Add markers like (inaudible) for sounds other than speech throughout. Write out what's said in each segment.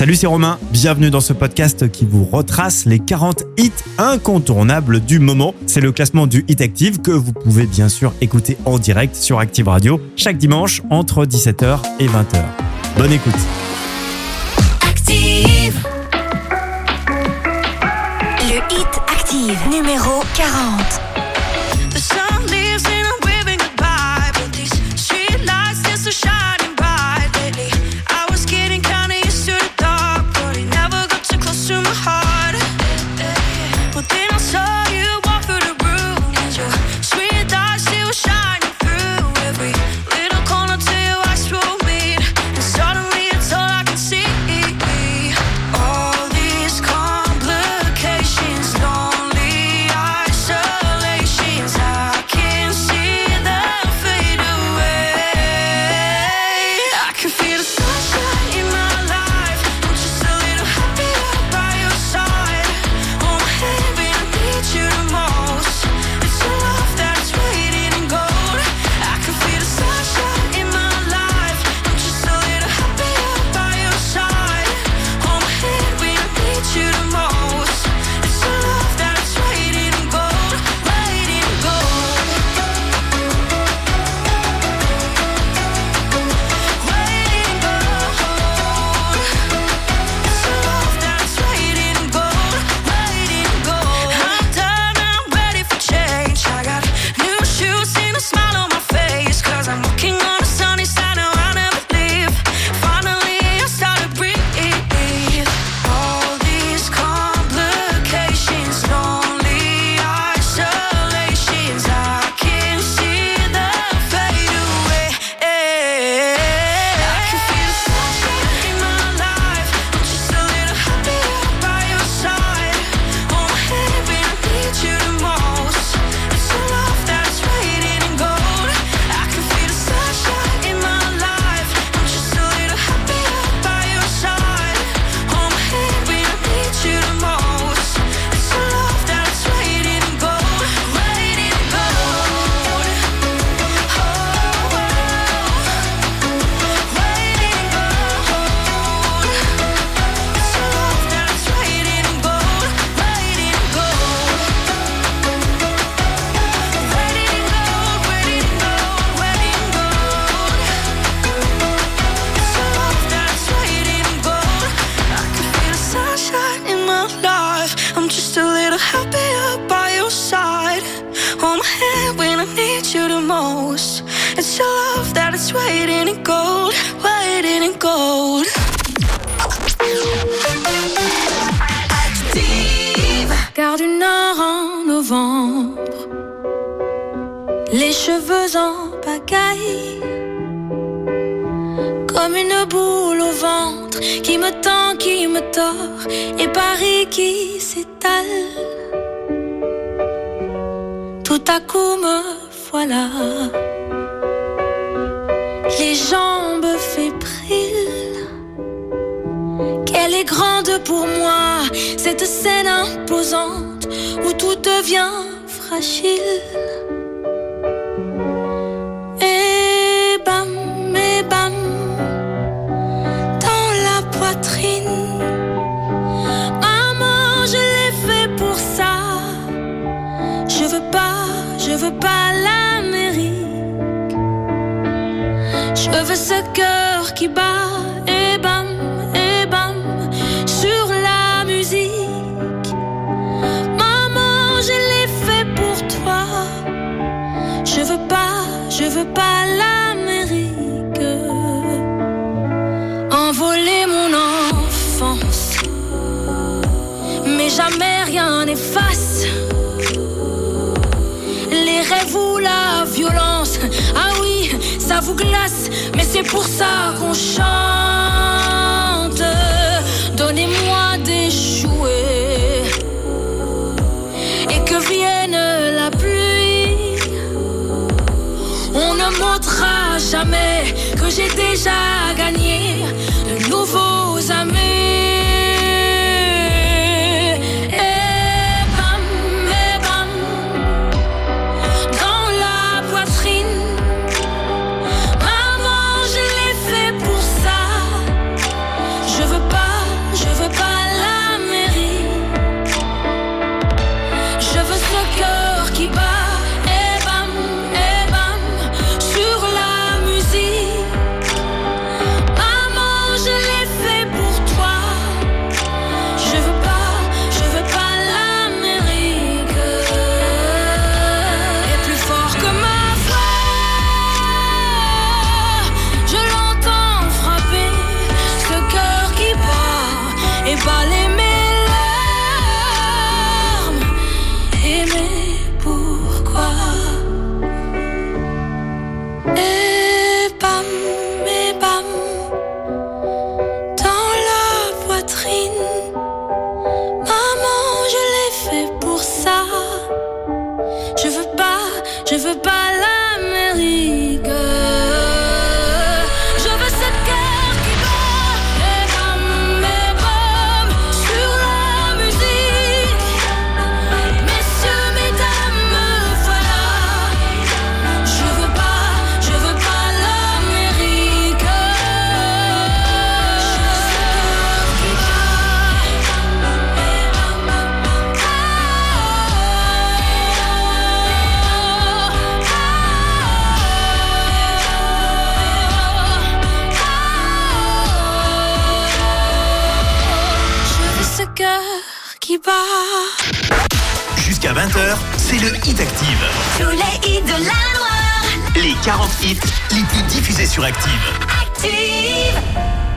Salut, c'est Romain. Bienvenue dans ce podcast qui vous retrace les 40 hits incontournables du moment. C'est le classement du Hit Active que vous pouvez bien sûr écouter en direct sur Active Radio chaque dimanche entre 17h et 20h. Bonne écoute. Active. Le Hit Active numéro 40. glace, mais c'est pour ça qu'on chante. Donnez-moi des jouets et que vienne la pluie. On ne montrera jamais que j'ai déjà sur Active. Active.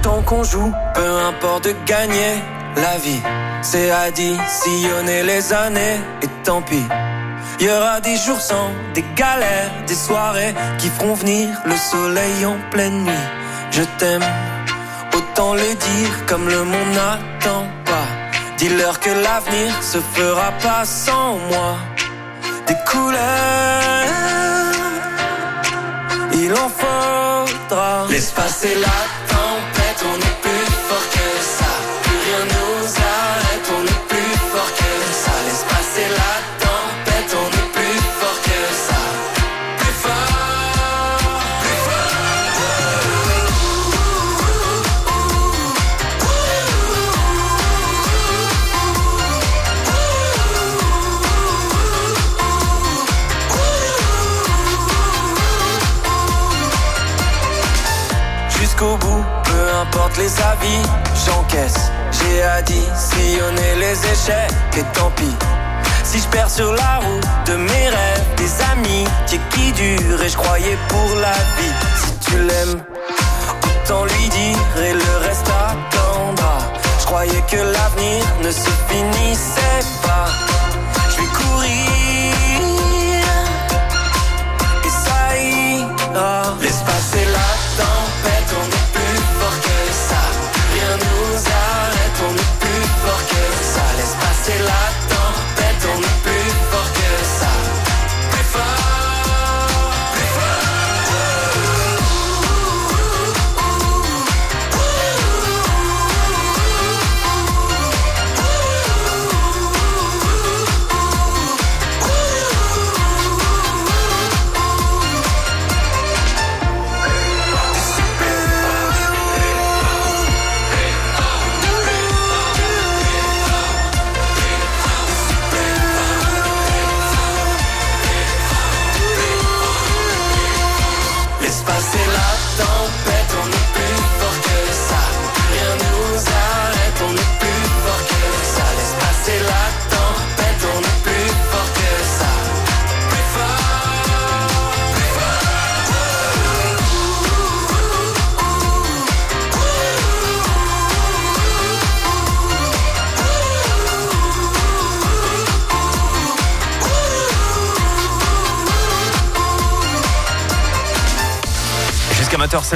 Tant qu'on joue, peu importe de gagner la vie. C'est à sillonner les années et tant pis. Il y aura des jours sans, des galères, des soirées qui feront venir le soleil en pleine nuit. Je t'aime, autant le dire comme le monde n'attend pas. Dis-leur que l'avenir se fera pas sans moi. Des couleurs, il en faudra. Laisse passer la j'encaisse. J'ai à dire, sillonner les échecs, et tant pis. Si je perds sur la route de mes rêves, des amis qui durent et je croyais pour la vie. Si tu l'aimes, autant lui dire et le reste attendra. Je croyais que l'avenir ne se finissait pas.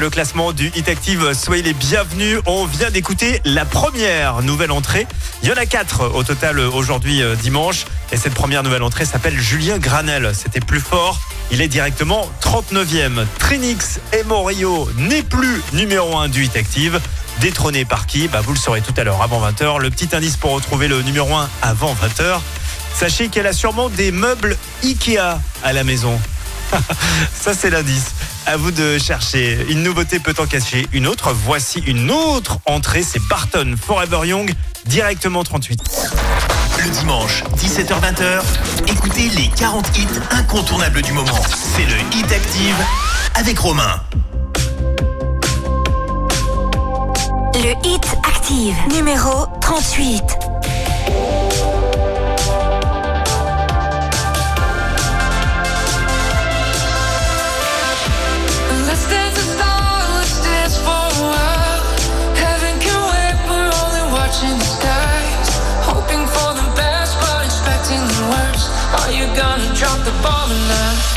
Le classement du Hit Active. Soyez les bienvenus. On vient d'écouter la première nouvelle entrée. Il y en a quatre au total aujourd'hui euh, dimanche. Et cette première nouvelle entrée s'appelle Julien Granel. C'était plus fort. Il est directement 39e. Trinix et Morio n'est plus numéro 1 du Hit Active. Détrôné par qui? Bah, Vous le saurez tout à l'heure avant 20h. Le petit indice pour retrouver le numéro 1 avant 20h. Sachez qu'elle a sûrement des meubles Ikea à la maison. (laughs) Ça, c'est l'indice. À vous de chercher. Une nouveauté peut en cacher une autre. Voici une autre entrée. C'est Barton Forever Young, directement 38. Le dimanche, 17h-20h, écoutez les 40 hits incontournables du moment. C'est le Hit Active avec Romain. Le hit active. Numéro 38. Gonna drop the ball tonight?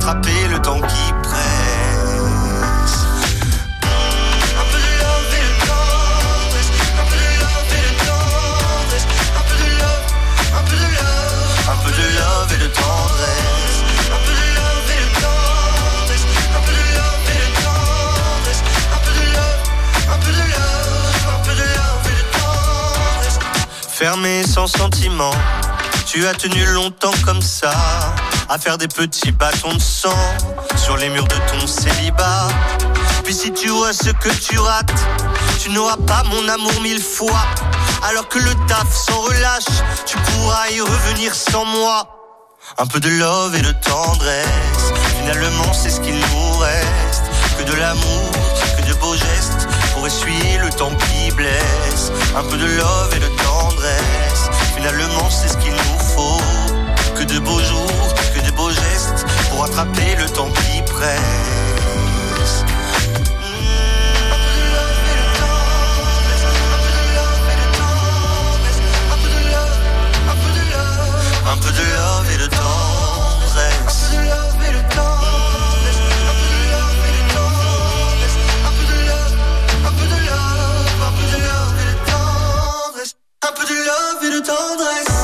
Rattraper le temps qui presse. Un peu de love et de tendresse. Un peu de love et de tendresse. Un peu de love, un peu de love. Un peu de love et de tendresse. Un peu de love et de tendresse. Un peu de love et de tendresse. Un peu de love, un peu de love. Un peu de love et de tendresse. Fermé sans sentiment, tu as tenu longtemps comme ça, à faire des petits bâtons de sang sur les murs de ton célibat. Puis si tu vois ce que tu rates, tu n'auras pas mon amour mille fois. Alors que le taf s'en relâche, tu pourras y revenir sans moi. Un peu de love et de tendresse, finalement c'est ce qu'il nous reste. Que de l'amour, que de beaux gestes, pour essuyer le temps qui blesse. Un peu de love et de tendresse, finalement c'est ce qu'il nous faut. Que de beaux jours, Rattraper le temps qui presse. Un peu de love et de tendresse. Un peu de love et de tendresse. Un peu de love et de tendresse. Un peu de love et de tendresse. Un peu de love et de tendresse. Un peu de love et le tendresse. Un peu de love et de tendresse.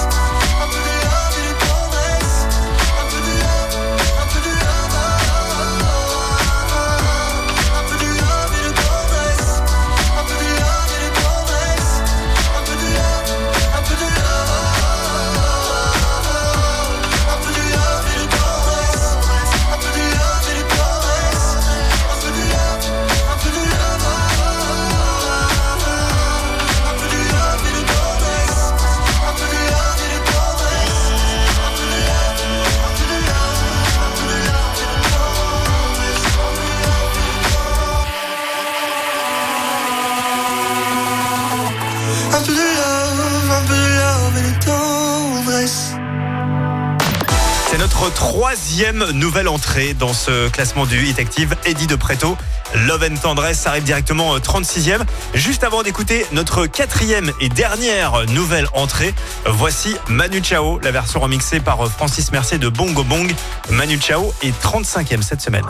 troisième nouvelle entrée dans ce classement du Hit Active. Eddie de Preto, Love and Tendresse arrive directement euh, 36e. Juste avant d'écouter notre quatrième et dernière nouvelle entrée, voici Manu Chao, la version remixée par euh, Francis Mercier de Bongo Bong. Manu Chao est 35e cette semaine.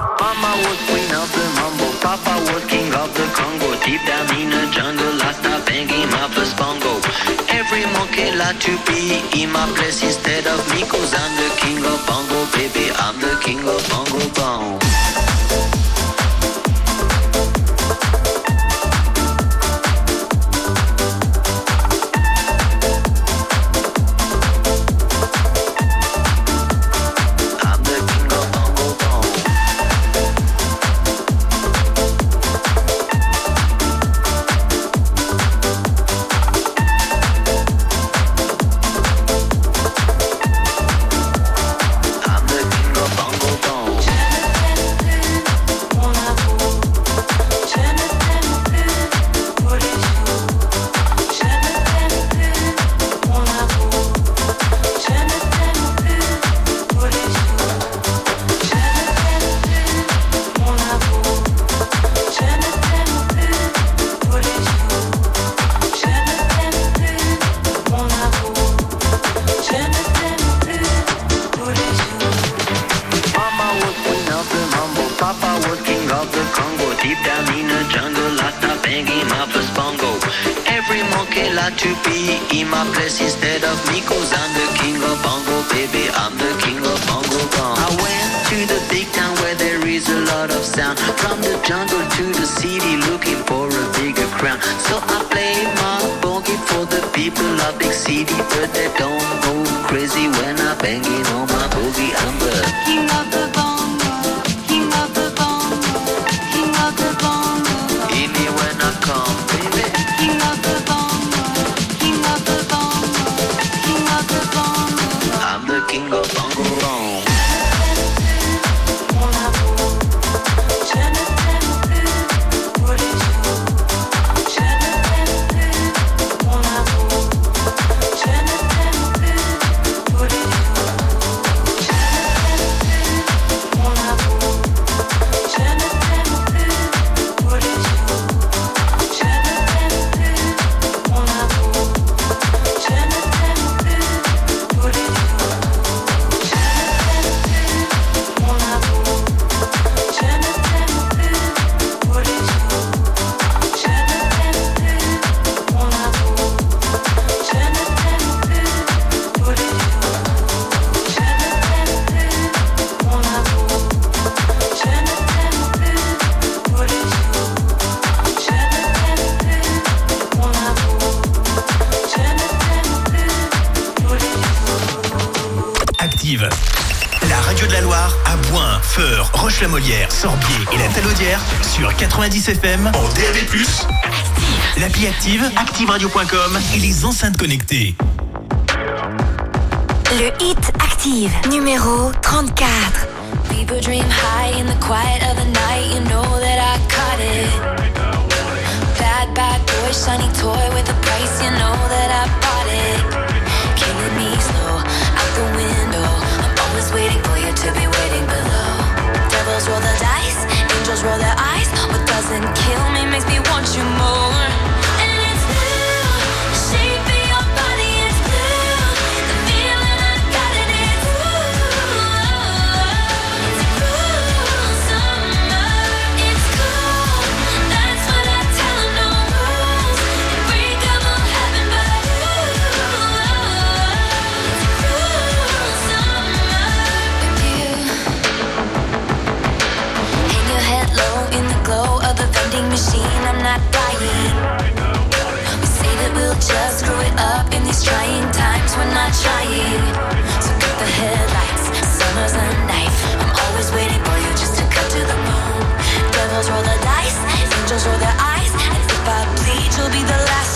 I was king of the Congo. Deep down in the jungle, I start banging my first bongo. Every monkey like to be in my place instead of me, cause I'm the king of bongo, baby. I'm the king of bongo bongo. FM, en DAB+, l'appli Active, activeradio.com et les enceintes connectées. Le hit Active, numéro 3. these trying times, we're not trying. So cut the headlights, summer's a knife. I'm always waiting for you just to cut to the bone. Devils roll the dice, angels roll their eyes. And if I bleed, you'll be the last.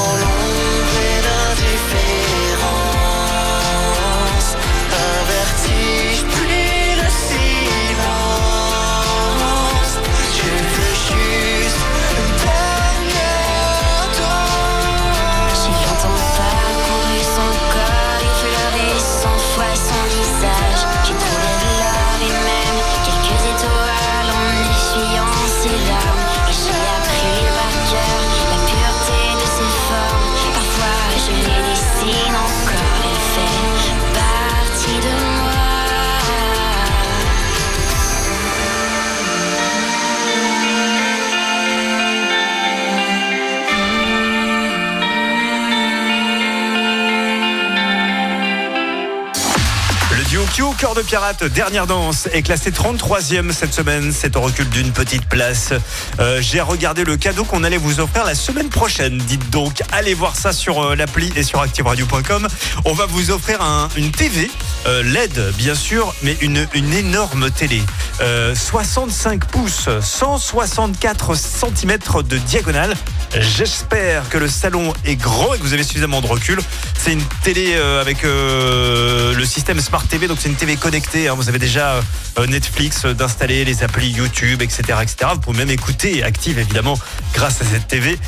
Cœur de Pirate, dernière danse, est classé 33e cette semaine. C'est au recul d'une petite place. Euh, J'ai regardé le cadeau qu'on allait vous offrir la semaine prochaine. Dites donc, allez voir ça sur euh, l'appli et sur activeradio.com. On va vous offrir un- une TV, euh, LED bien sûr, mais une, une énorme télé. Euh, 65 pouces, 164 cm de diagonale. J'espère que le salon est grand et que vous avez suffisamment de recul. C'est une télé euh, avec euh, le système Smart TV, donc c'est une TV connectée. hein. Vous avez déjà euh, Netflix d'installer, les applis YouTube, etc., etc. Vous pouvez même écouter Active, évidemment, grâce à cette TV.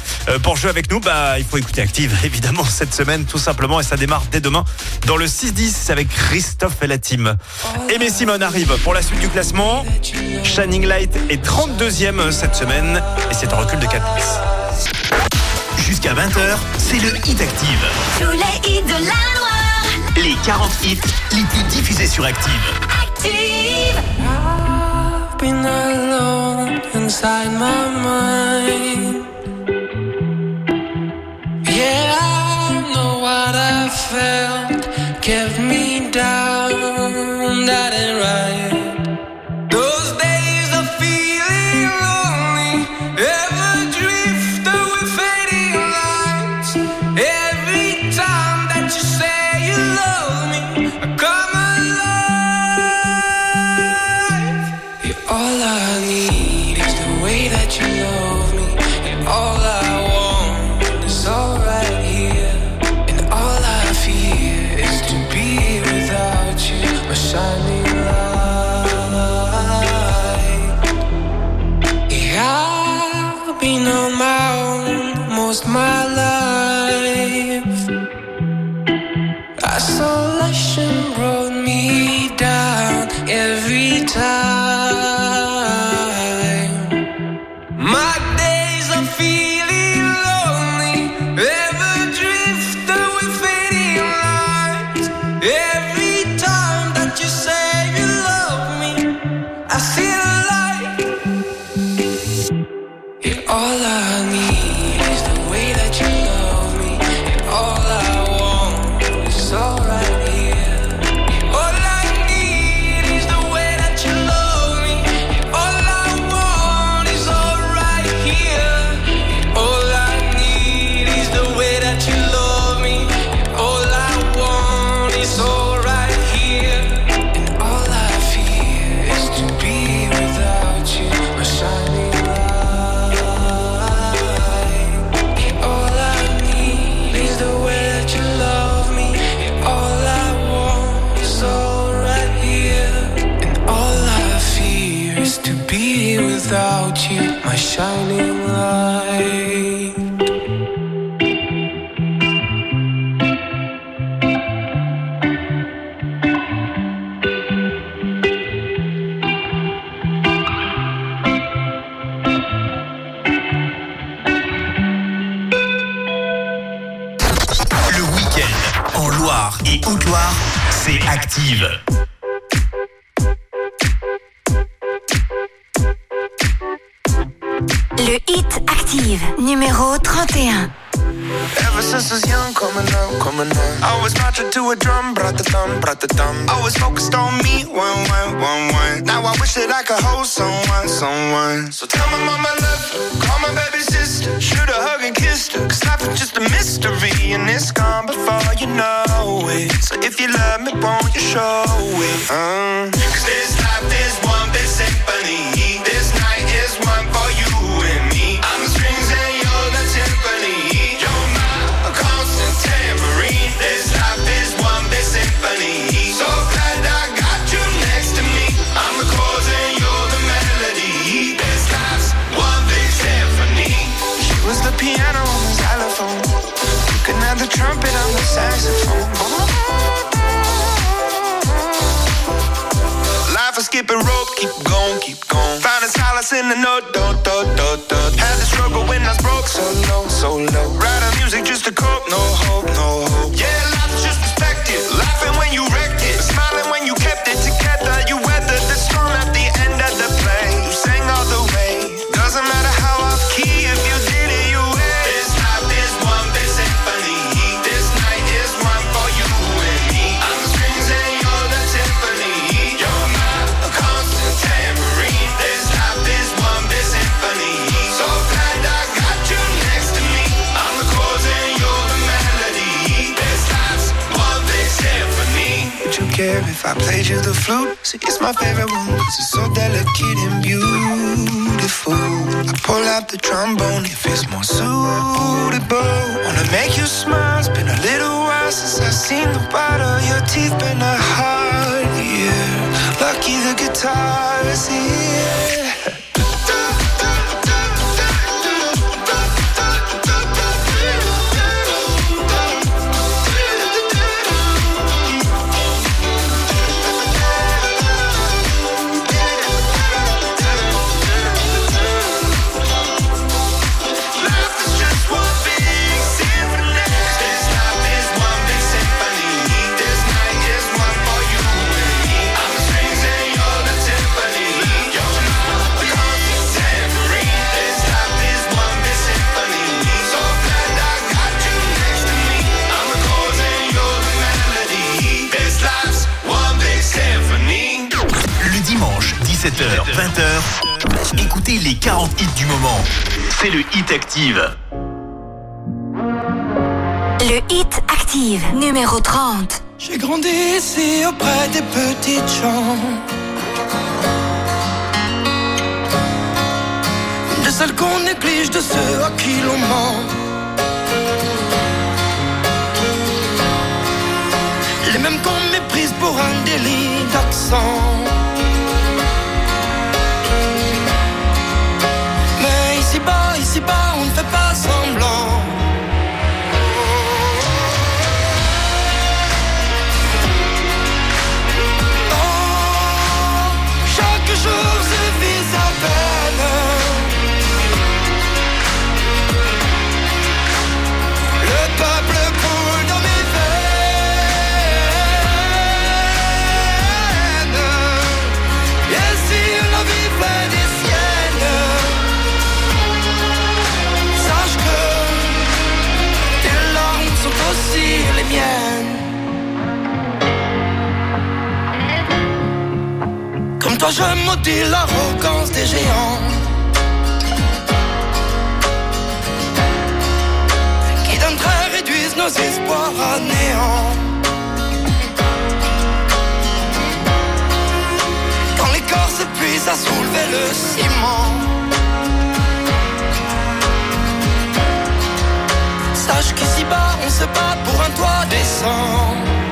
Pour jouer avec nous, bah, il faut écouter Active, (laughs) évidemment, cette semaine, tout simplement. Et ça démarre dès demain dans le 6-10 avec Christophe et la team. Aimé Simone arrive pour la suite du classement. Shining Light est 32e cette semaine et c'est un recul de 4 places. Jusqu'à 20h, c'est le Hit Active. Tous les hits de la Loire. Les 40 hits les plus diffusés sur Active. Active. I've been alone inside my mind. Yeah, I know what I felt kept me down. Lost my Active. Le hit active, numéro 31. Ever since I was young, coming up, coming up. I was marching to a drum, brought the thumb, brought the thumb. Always focused on me, one, one, one, one. Now I wish that I could hold someone, someone. So tell my mama I love call my baby sister. Shoot a hug and kiss her, cause life is just a mystery. And it's gone So if you love me, won't you show it? Uh. Cause this life is one big symphony. This night is one for you and me. I'm the strings and you're the timpani. You're my constant tambourine. This life is one big symphony. So glad I got you next to me. I'm the chords and you're the melody. This life's one big symphony. She was the piano on the xylophone. You can have the trumpet on the saxophone. Skipping rope, keep going, keep going. Finding solace in the note, do, do, do, do. Had to struggle when I was broke, so low, so low. Writing music just to cope, no no I played you the flute? See, it's my favorite one it's so delicate and beautiful. I pull out the trombone if it's more suitable. Wanna make you smile. It's been a little while since I've seen the white of your teeth. Been a hard year. Lucky the guitar is here. (laughs) 17h, 20h, écoutez les 40 hits du moment. C'est le Hit Active. Le hit active, numéro 30. J'ai grandi ici auprès des petites gens. De celles qu'on néglige, de ceux à qui l'on ment. Les mêmes qu'on méprise pour un délit d'accent. ici-bas, on ne fait pas semblant. Oh, chaque jour. Toi, je maudis l'arrogance des géants. Qui d'un trait réduisent nos espoirs à néant. Quand les corps s'épuisent à soulever le ciment. Sache qu'ici-bas, on se bat pour un toit décent.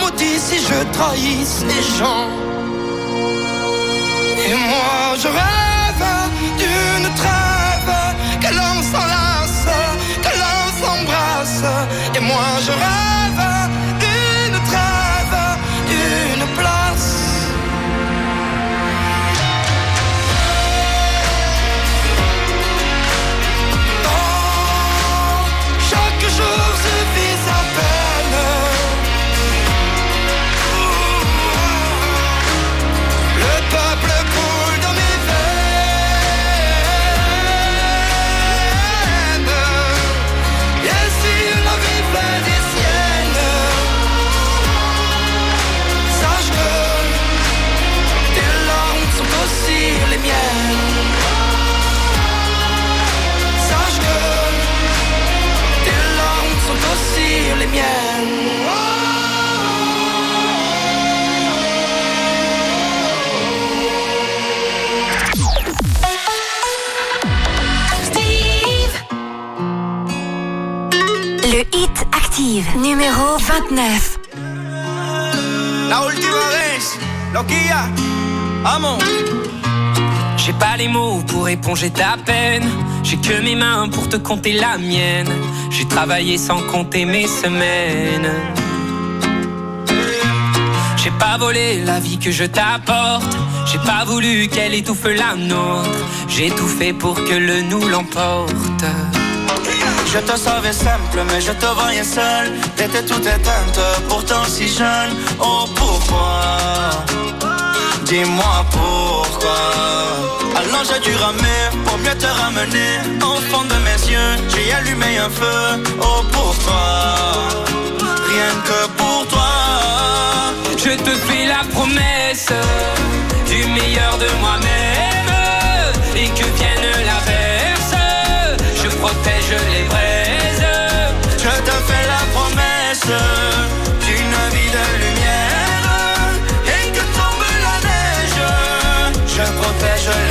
Maudit si je trahisse les gens. Et moi je rêve active, numéro 29. La última vez, loquilla, vamos. J'ai pas les mots pour éponger ta peine. J'ai que mes mains pour te compter la mienne. J'ai travaillé sans compter mes semaines. J'ai pas volé la vie que je t'apporte. J'ai pas voulu qu'elle étouffe la nôtre. J'ai tout fait pour que le nous l'emporte. Je te savais simple, mais je te voyais seul. T'étais toute éteinte, pourtant si jeune. Oh pourquoi? Dis-moi pourquoi. Alors j'ai dû ramer pour mieux te ramener. Au fond de mes yeux, j'ai allumé un feu. Oh pourquoi? Rien que pour toi. Je te fais la promesse du meilleur de moi-même protège les braises. Je te fais la promesse d'une vie de lumière et que tombe la neige. Je protège les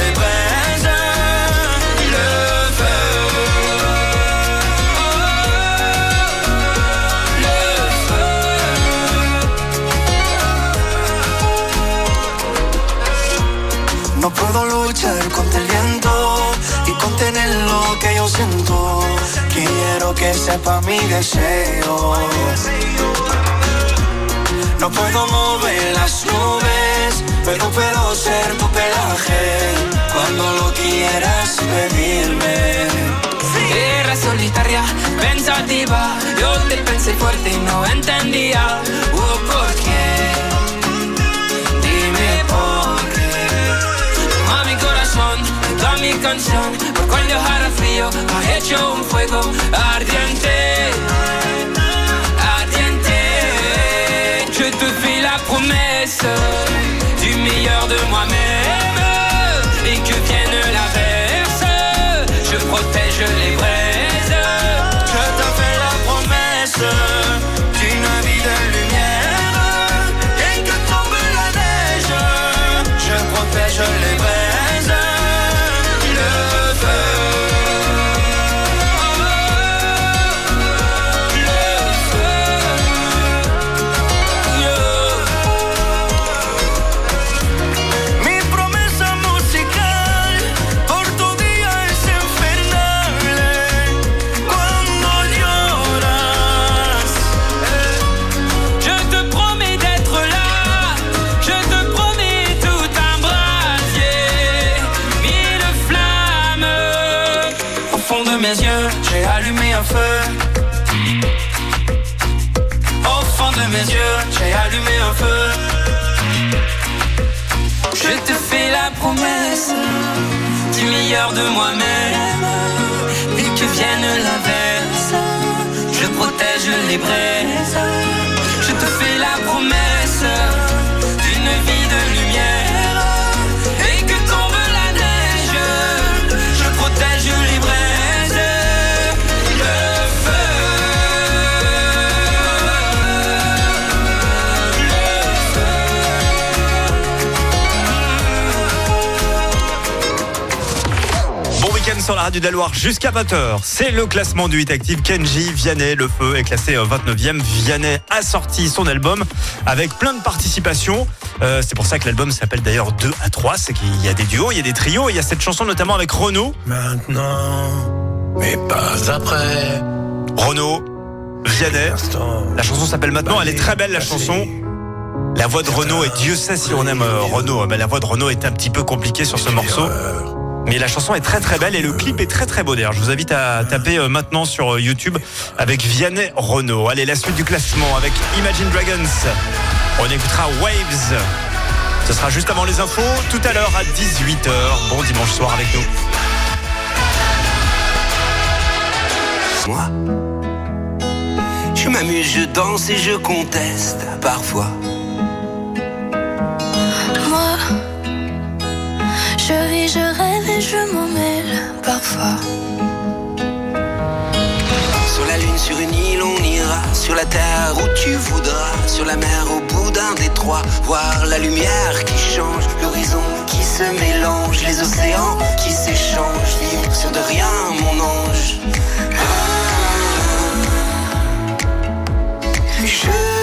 que sepa mi deseo. No puedo mover las nubes, pero puedo ser tu pelaje cuando lo quieras pedirme. Era solitaria, pensativa, yo te pensé fuerte y no entendía por. Je te fais la promesse du meilleur de moi-même. Et que vienne l'averse, je protège les de moi-même. Et que vienne l'inverse, je protège les braises. Je te fais la promesse sur la radio de la Loire jusqu'à 20h. C'est le classement du 8 active. Kenji Vianney, le feu, est classé euh, 29e. Vianney a sorti son album avec plein de participations. Euh, c'est pour ça que l'album s'appelle d'ailleurs 2 à 3. C'est qu'il y a des duos, il y a des trios. Il y a cette chanson notamment avec Renaud. Maintenant, mais pas après. Renaud, Vianney. La chanson s'appelle Maintenant. Elle est très belle la chanson. La voix de Renaud, et Dieu sait si on aime euh, Renaud, mais la voix de Renaud est un petit peu compliquée sur ce morceau. Mais la chanson est très très belle et le clip est très très beau d'ailleurs. Je vous invite à taper euh, maintenant sur euh, YouTube avec Vianney Renaud. Allez, la suite du classement avec Imagine Dragons. On écoutera Waves. Ce sera juste avant les infos, tout à l'heure à 18h. Bon dimanche soir avec nous. Moi, je m'amuse, je danse et je conteste parfois. Moi, je vis, je rêve je m'en mêle parfois. Sur la lune, sur une île, on ira. Sur la terre où tu voudras. Sur la mer, au bout d'un détroit. Voir la lumière qui change. L'horizon qui se mélange. Les océans qui s'échangent. Sur de rien, mon ange. Ah. Je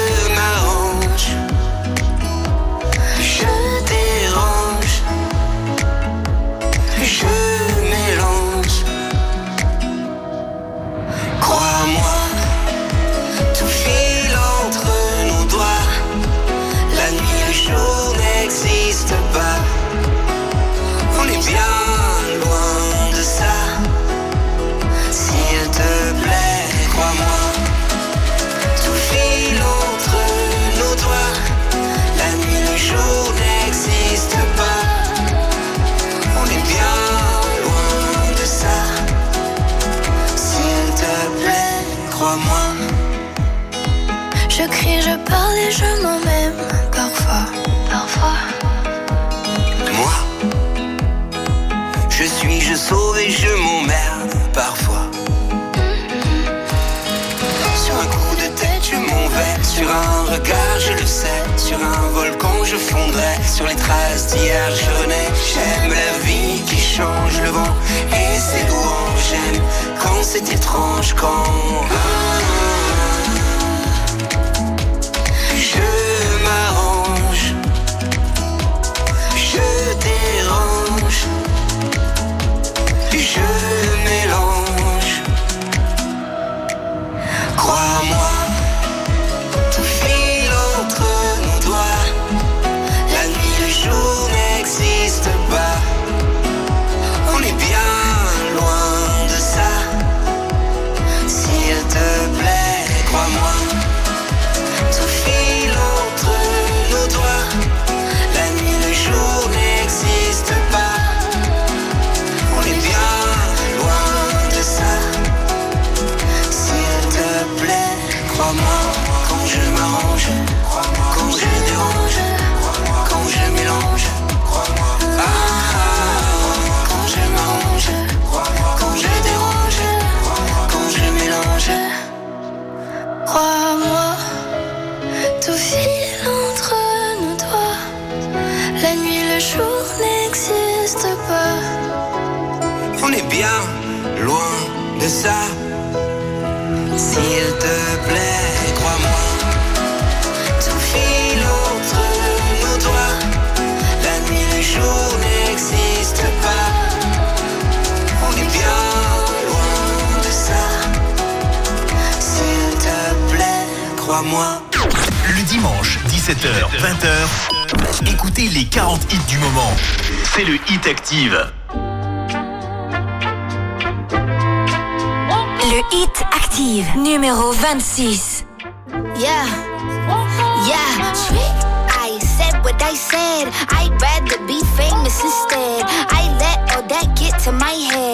Crie, je parle et je m'en même parfois. Parfois. Moi, je suis, je sauve et je m'emmerde parfois. Sur un coup de tête, je m'en vais. Sur un regard, je le sais. Sur un volcan, je fondrai. Sur les traces d'hier, je renais. J'aime la vie qui change le vent et ses louanges. J'aime quand c'est étrange, quand. Le dimanche, 17h, 20h, écoutez les 40 hits du moment. C'est le Hit Active. Hit Active, numéro 26. Yeah, yeah. I said what I said. I'd rather be famous instead. I let all that get to my head.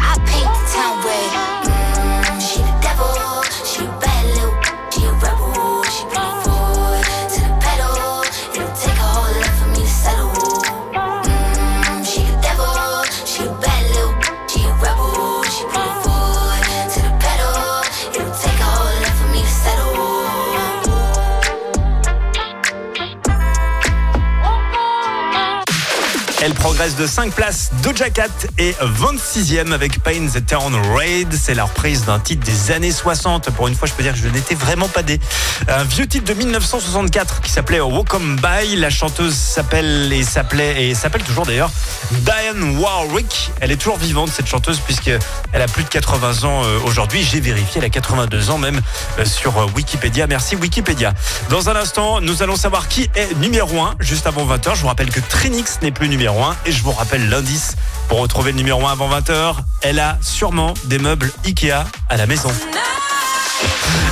De 5 places. Doja Cat est 26e avec Pain the Town Raid. C'est la reprise d'un titre des années 60. Pour une fois, je peux dire que je n'étais vraiment pas dé. Un vieux titre de 1964 qui s'appelait Welcome By. La chanteuse s'appelle et s'appelait et s'appelle toujours d'ailleurs Diane Warwick. Elle est toujours vivante cette chanteuse puisque elle a plus de 80 ans euh, aujourd'hui. J'ai vérifié, elle a 82 ans même euh, sur euh, Wikipédia. Merci Wikipédia. Dans un instant, nous allons savoir qui est numéro 1 juste avant 20h. Je vous rappelle que Trinix n'est plus numéro 1 et je vous rappelle l'indice pour retrouver le numéro 1 avant 20h. Elle a sûrement des meubles Ikea à la maison.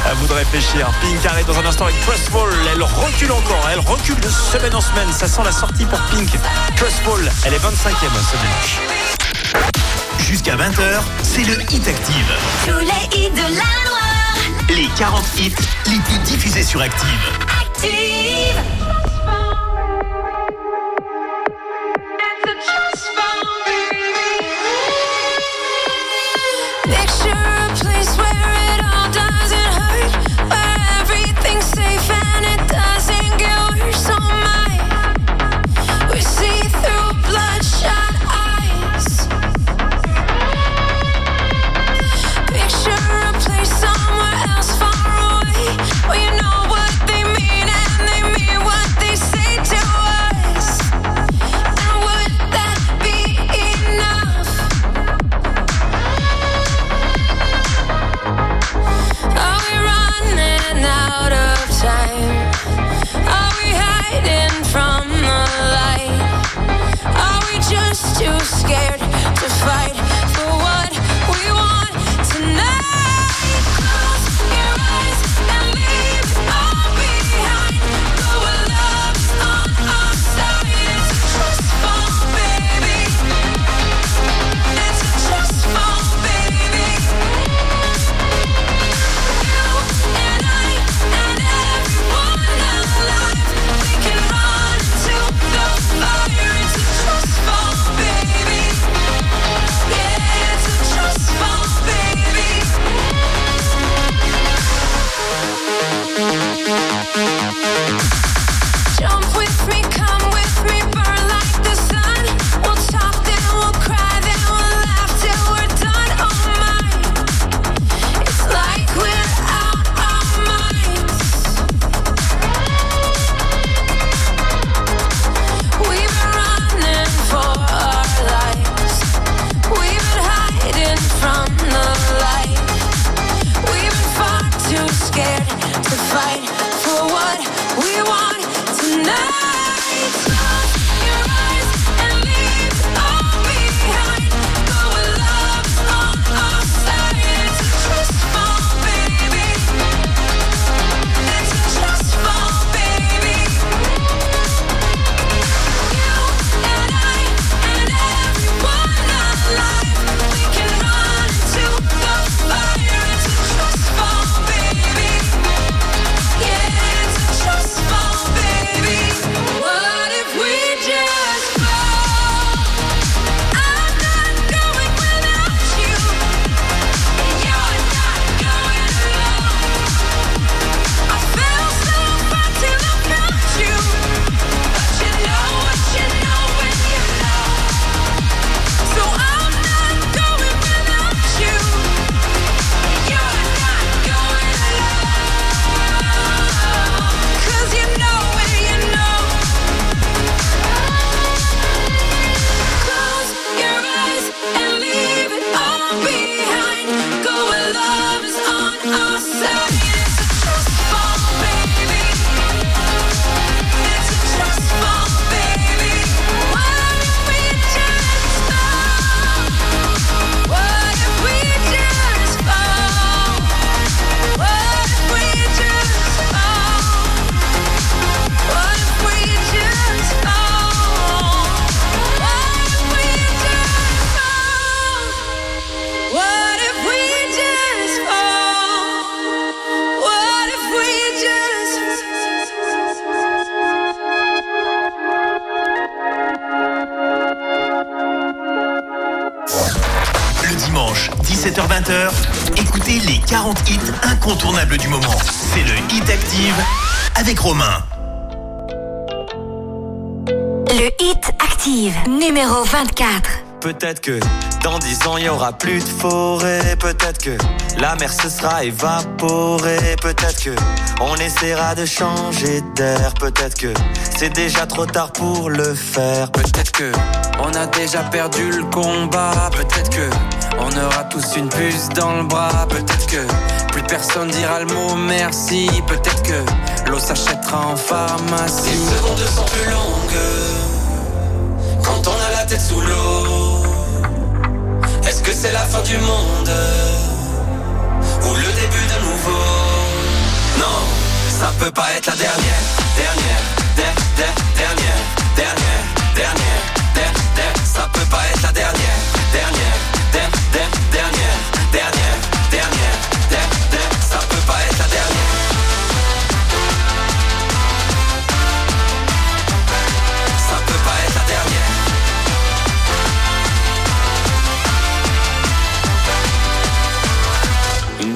À vous de réfléchir. Pink arrive dans un instant avec Trustful. Elle recule encore. Elle recule de semaine en semaine. Ça sent la sortie pour Pink. Trustful, elle est 25e ce dimanche. Jusqu'à 20h, c'est le Hit Active. Tous les hits de la Loire. Les 40 hits les plus diffusés sur Active. Active. Du moment. C'est le Hit Active avec Romain. Le Hit Active, numéro 24. Peut-être que dans dix ans il y aura plus de forêt. Peut-être que la mer se sera évaporée. Peut-être que on essaiera de changer d'air. Peut-être que c'est déjà trop tard pour le faire. Peut-être que on a déjà perdu le combat. Peut-être que on aura tous une puce dans le bras. Peut-être que plus personne dira le mot merci. Peut-être que l'eau s'achètera en pharmacie. Les secondes sont plus longues quand on a la tête sous l'eau. Est-ce que c'est la fin du monde ou le début de nouveau? Non, ça peut pas être la dernière, dernière, der, der, dernière, dernière, dernière, der, der. Ça peut pas être la dernière, dernière, der, der, dernière, dernière, dernière,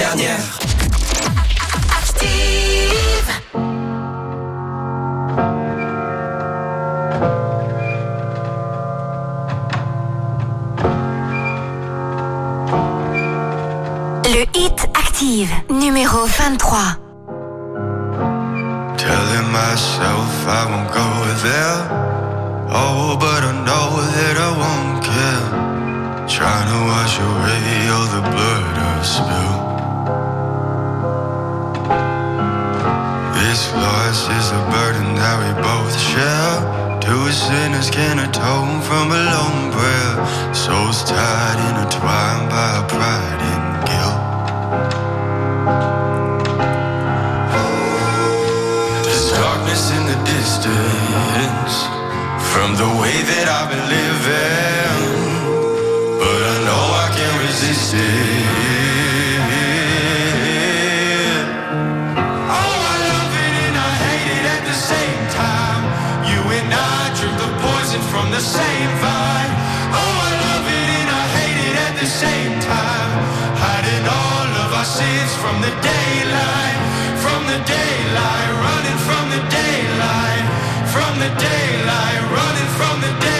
Dernière Le hit active, numéro 23. Telling myself I won't go there. Oh, but I know that I won't care. Trying to wash away all the blood I've spilled. Share. Two sinners can atone from a long prayer. Souls tied, intertwined by pride and guilt. There's darkness in the distance from the way that I've been living, but I know I can't resist it. From the same vine. Oh, I love it and I hate it at the same time. Hiding all of our sins from the daylight, from the daylight, running from the daylight, from the daylight, running from the daylight.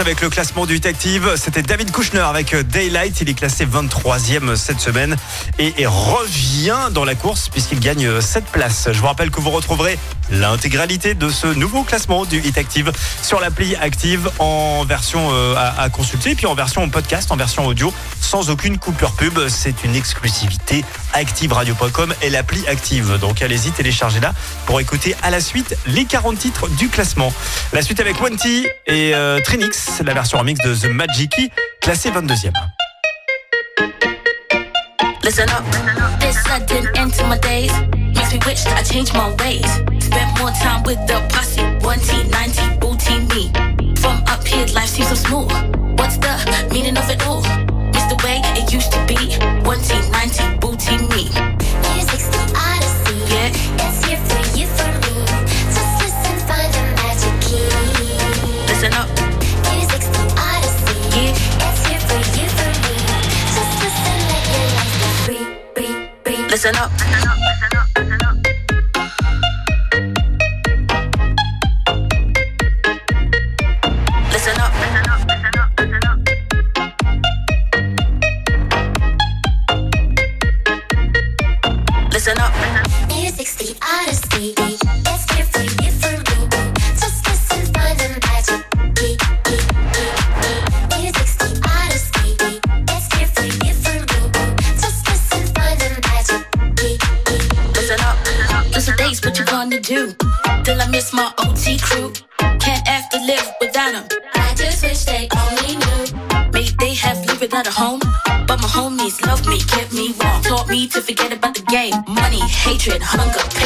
Avec le classement du Active. C'était David Kushner avec euh, Daylight. Il est classé 23e cette semaine et, et revient dans la course puisqu'il gagne 7 places. Je vous rappelle que vous retrouverez l'intégralité de ce nouveau classement du Hit Active sur l'appli Active en version euh, à, consulter puis en version podcast, en version audio sans aucune coupure pub. C'est une exclusivité activeradio.com et l'appli Active. Donc allez-y, téléchargez-la pour écouter à la suite les 40 titres du classement. La suite avec Wanty et euh, Trinix, la version remix de The Magiki, classée 22e. Listen. Spent more time with the posse. One T, 90, booty me. From up here, life seems so smooth. What's the meaning of it all? It's the way it used to be. One T, 90, booty me. Music's the odyssey. Yeah. It's here for you, for me. Just listen, find the magic key. Listen up. Music's the odyssey. Yeah. It's here for you, for me. Just listen, let your life be free, free, free. Listen up. Without a home. But my homies love me, kept me warm. Taught me to forget about the game. Money, hatred, hunger, pain.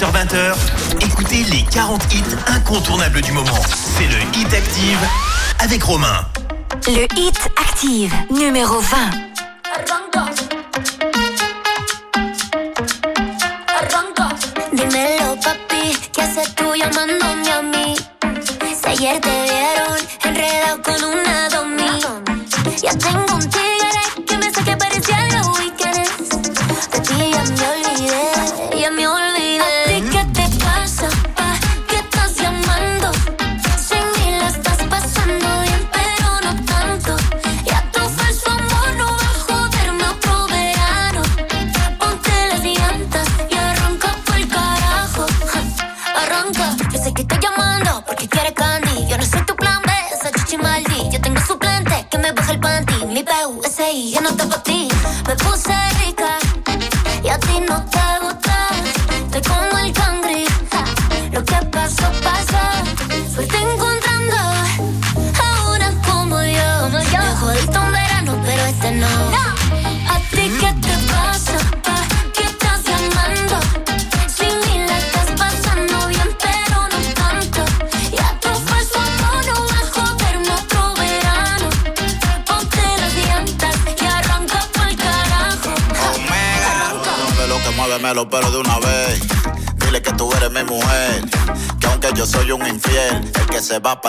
17h20h, écoutez les 40 hits incontournables du moment. C'est le Hit Active avec Romain. Le Hit Active, numéro 20.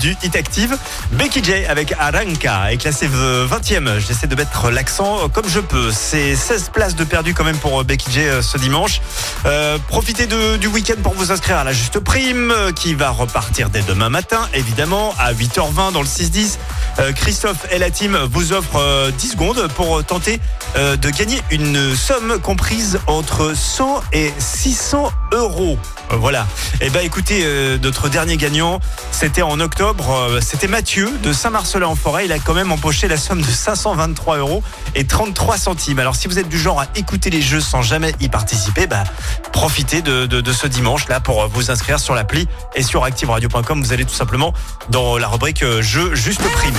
Du Hit Active. Becky J avec Aranka est classé 20e. J'essaie de mettre l'accent comme je peux. C'est 16 places de perdu quand même pour Becky J euh, ce dimanche. Euh, profitez du week-end pour vous inscrire à la juste prime euh, qui va repartir dès demain matin, évidemment, à 8h20 dans le 6-10. Euh, Christophe et la team vous offrent euh, 10 secondes pour tenter euh, de gagner une somme comprise entre 100 et 600 euros. Euh, Voilà. Et ben écoutez, euh, notre dernier gagnant, c'était en octobre, euh, c'était Mathieu de Saint-Marcelin-en-Forêt. Il a quand même empoché la somme de 523 euros et 33 centimes. Alors si vous êtes du genre à écouter les jeux sans jamais y participer, bah, profitez de, ce dimanche là pour vous inscrire sur l'appli et sur activeradio.com. Vous allez tout simplement dans la rubrique jeux juste prime.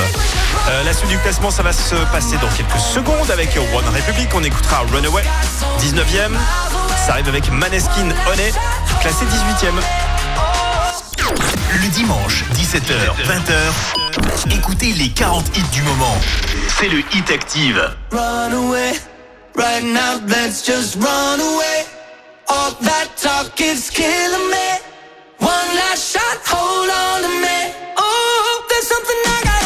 La suite du classement, ça va se passer dans quelques secondes avec One Republic. On écoutera Runaway, 19e. Ça arrive avec Maneskin Honey, classé 18e. Le dimanche, 17h, 20h, écoutez les 40 hits du moment. C'est le Hit Active. Run away, right now, let's just run away. All that talk is killing me. One last shot, hold on to me. Oh, there's something I gotta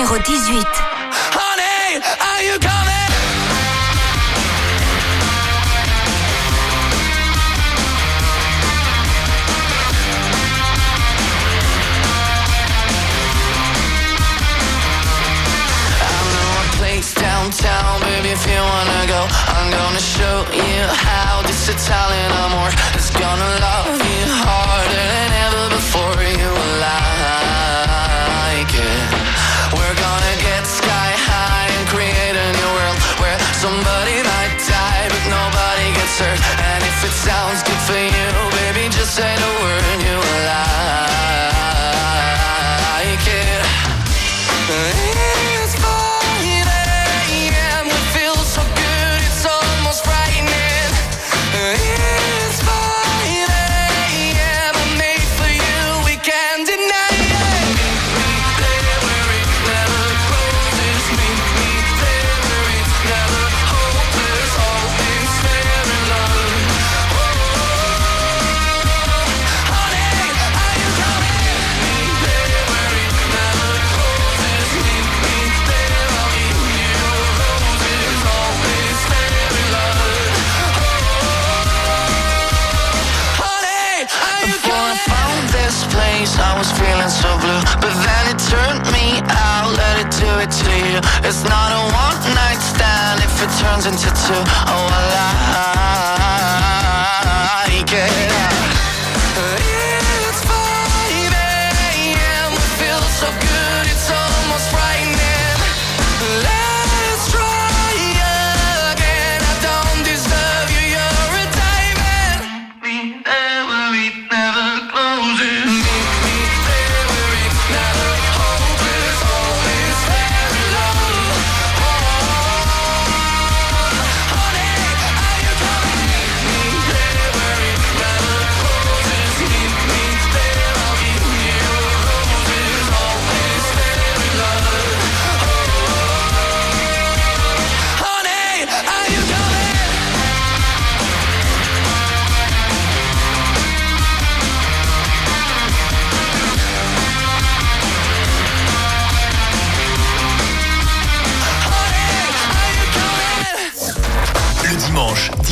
numéro 18. Honey, are you coming? Downtown, baby, if you wanna go I'm gonna show you how this Italian amor is gonna love you harder than And if it sounds good for you, baby, just say word turned me out. Let it do it to you. It's not a one night stand if it turns into two. Oh, I like it.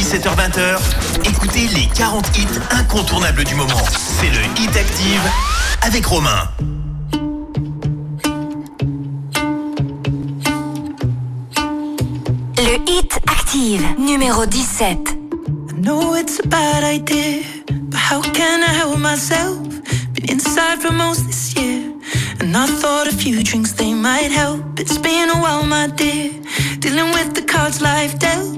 17h-20h, écoutez les 40 hits incontournables du moment. C'est le Hit Active avec Romain. Le Hit Active, numéro 17. I know it's a bad idea, but how can I help myself? Been inside for most this year, and I thought a few drinks they might help. It's been a while, my dear, dealing with the cards life dealt.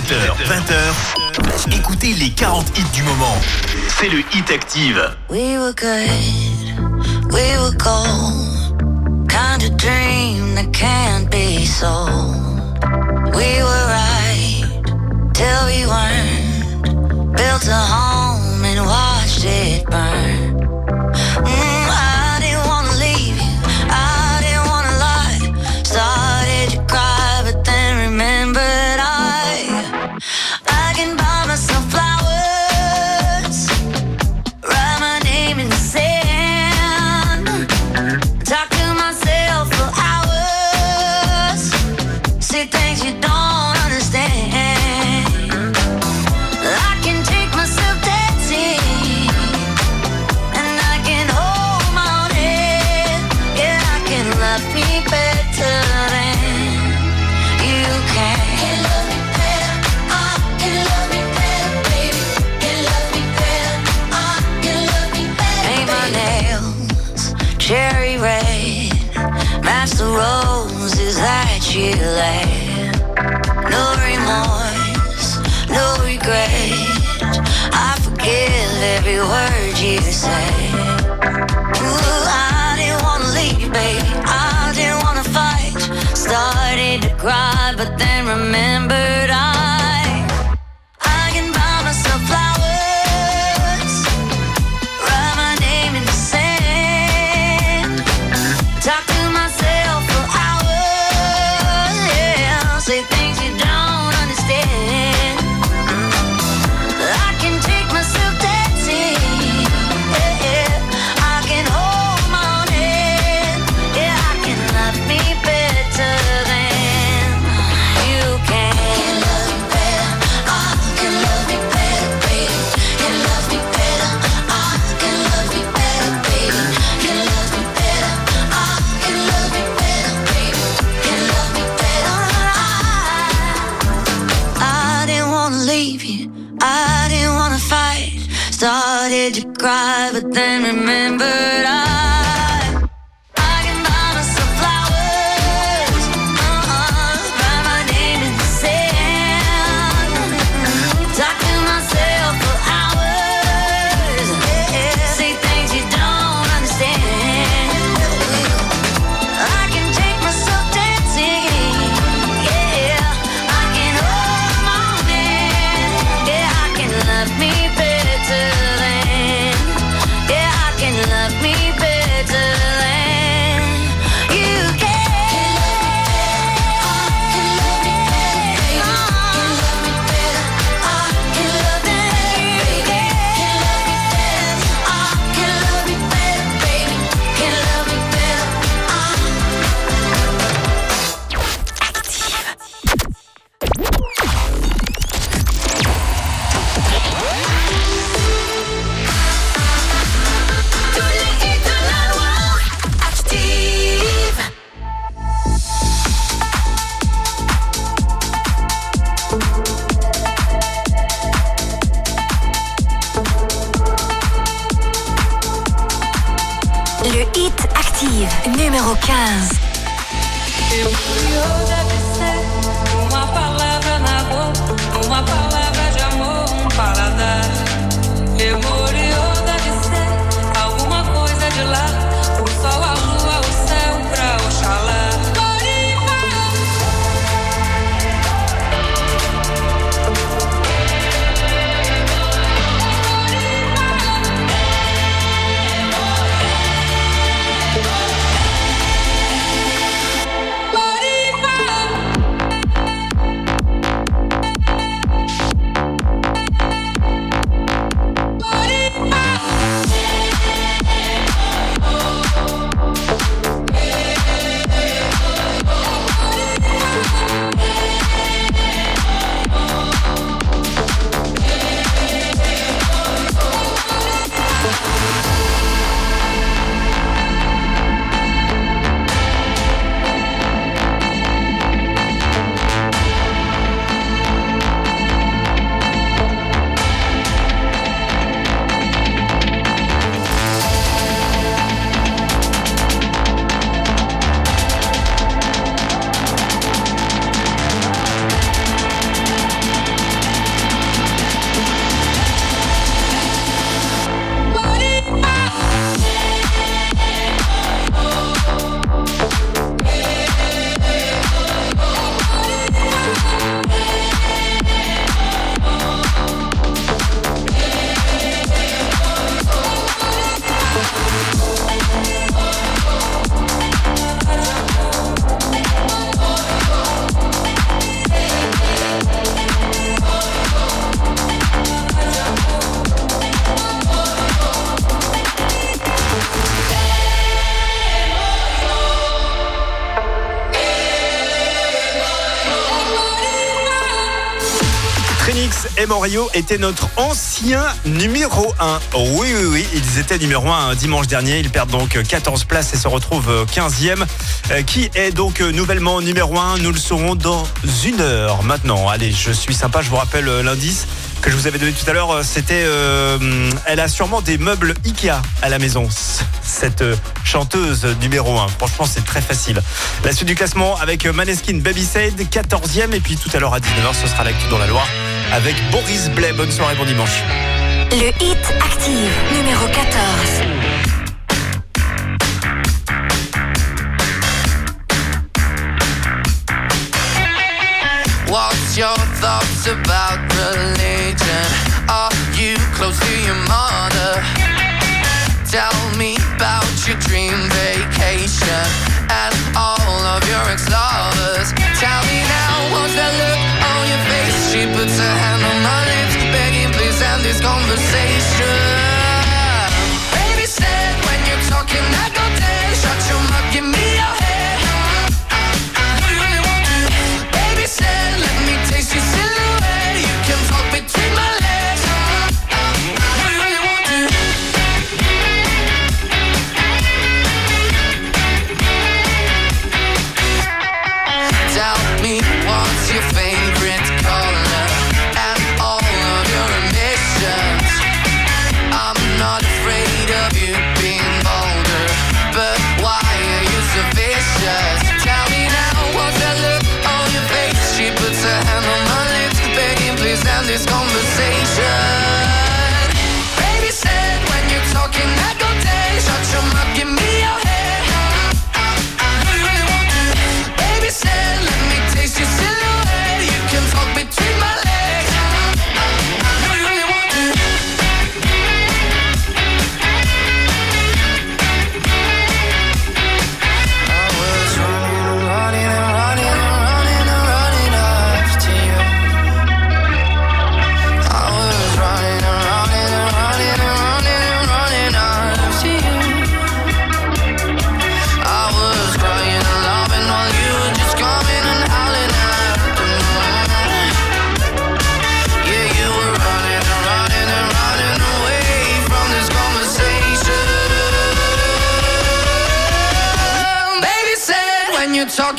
17h, 20h, écoutez les 40 hits du moment. C'est le Hit Active. We were good, we were cold. Kind of dream that can't be sold. We were right till we weren't. Built a home and watched it burn. Étaient notre ancien numéro 1. Oui, oui, oui, ils étaient numéro 1 dimanche dernier. Ils perdent donc 14 places et se retrouvent 15e. Euh, Qui est donc euh, nouvellement numéro 1 Nous le saurons dans une heure maintenant. Allez, je suis sympa, je vous rappelle euh, l'indice que je vous avais donné tout à l'heure. C'était, elle a sûrement des meubles Ikea à la maison. (laughs) Cette chanteuse numéro 1. Franchement, c'est très facile. La suite du classement avec Maneskin Baby Said, 14e. Et puis tout à l'heure à 19h, ce sera l'actu dans la Loire avec Boris Blais. Bonne soirée, bon dimanche. Le hit active numéro 14. What's your thoughts about religion? Are you close to your mother? Tell me about your dream vacation and all of your ex-lovers. Tell me now, what's that never to handle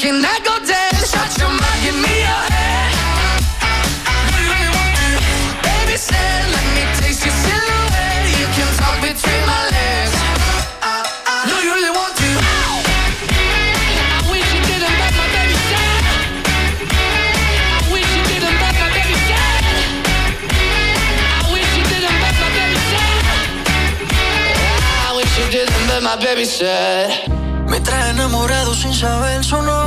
talking, I go dead. Shut your mouth, give me your head. Do you really want to? Baby said, let me taste your silhouette. You can talk between my legs. Do you really want to? I wish you didn't back my baby said. I wish you didn't back my baby said. I wish you didn't back my baby said. I wish you didn't back my baby said. Me trae enamorado sin saber su nombre.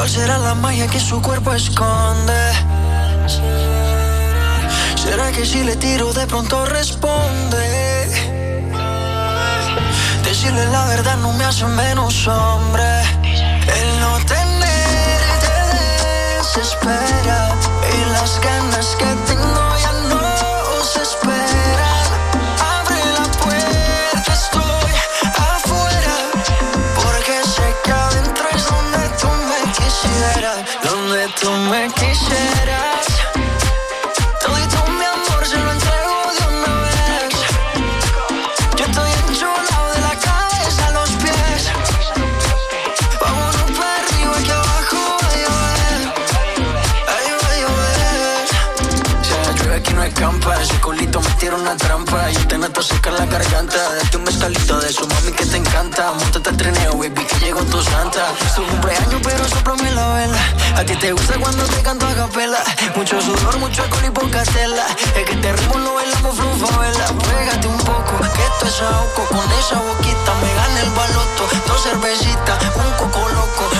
¿Cuál será la magia que su cuerpo esconde? ¿Será que si le tiro de pronto responde? Decirle la verdad no me hace menos hombre. El no tenerte desespera y las ganas que te noto seca la garganta. Date un mezcalito de su mami que te encanta. Montate al trineo, baby, que llegó tu santa. Es tu cumpleaños, pero soplame la vela. A ti te gusta cuando te canto a capela. Mucho sudor, mucho alcohol y poca tela. Es que este ritmo lo bailamos vela. Pégate un poco, que esto es ahogo. Con esa boquita me gana el baloto. Dos cervecitas, un coco loco,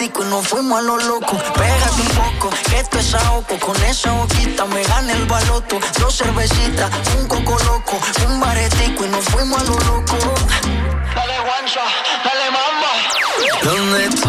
un baretico y nos fuimos a lo loco. Pégate un poco, que esto es ahogo. Con esa boquita me gana el baloto. Dos cervecitas, un coco loco, un baretico y nos fuimos a lo loco. Dale guancha, dale mamba. Donde tú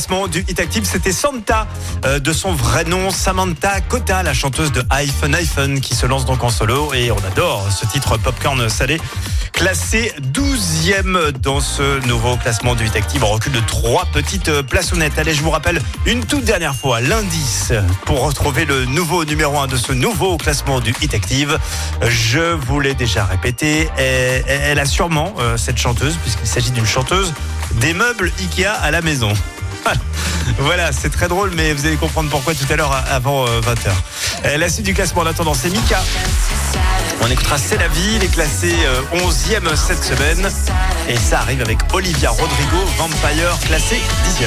classement du Hit Active. C'était Santa, euh, de son vrai nom, Samantha Kota, la chanteuse de iPhone iPhone, qui se lance donc en solo. Et on adore ce titre Popcorn Salé. Classé 12e dans ce nouveau classement du Hit Active, en recul de trois petites plaçonnettes. Allez, je vous rappelle une toute dernière fois l'indice pour retrouver le nouveau numéro 1 de ce nouveau classement du Hit Active. Je vous l'ai déjà répété, elle, elle a sûrement, euh, cette chanteuse, puisqu'il s'agit d'une chanteuse, des meubles Ikea à la maison. Voilà, c'est très drôle, mais vous allez comprendre pourquoi tout à l'heure avant 20h. Euh, la suite du classement en attendant, c'est Mika. On écoutera C'est la vie, il est classé euh, 11e cette semaine. Et ça arrive avec Olivia Rodrigo, Vampire, classé 10e.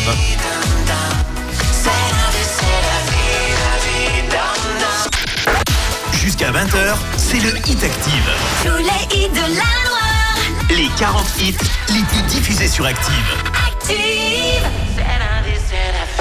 Jusqu'à 20h, c'est le Hit Active. Tous les hits de la Loire. Les 40 hits les plus diffusés sur Active. Active.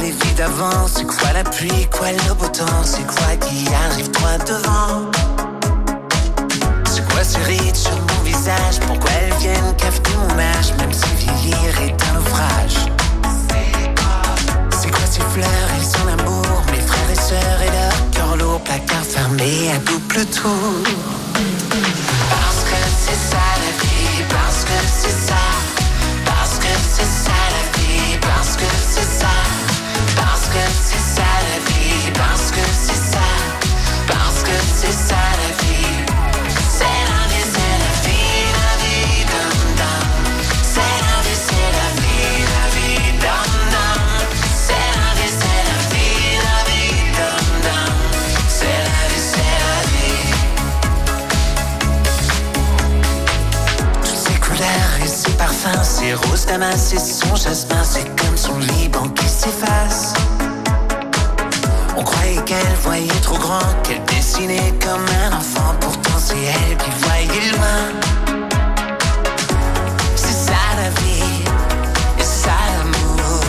les vies C'est quoi la pluie, quoi le beau temps C'est quoi qui arrive droit devant? C'est quoi ces rides sur mon visage? Pourquoi elles viennent cafeter mon âge Même si vieillir est un naufrage C'est quoi ces fleurs? Et son amour Mes frères et sœurs et leur cœur lourd Placard fermé à double tour. Parce que c'est ça la vie Parce que c'est ça Parce que c'est ça que c'est ça la vie. Parce que c'est ça Parce que c'est ça la vie. C'est la vie, c'est la vie, la vie, dum dum C'est la vie, c'est la vie, la vie, dum dum C'est la vie, c'est la vie, la vie, C'est la vie, c'est toutes ces couleurs et ces parfums, ces roses damas son jasmin, c'est comme son Liban qui s'efface. Croyait qu'elle voyait trop grand, qu'elle dessinait comme un enfant, pourtant c'est elle qui voyait loin. C'est ça la vie, et ça l'amour,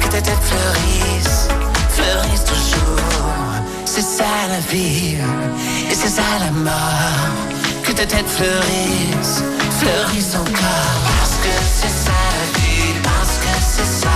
que ta tête fleurisse, fleurisse toujours. C'est ça la vie, et c'est ça la mort, que ta tête fleurisse, fleurisse encore. Parce que c'est ça la vie, parce que c'est ça,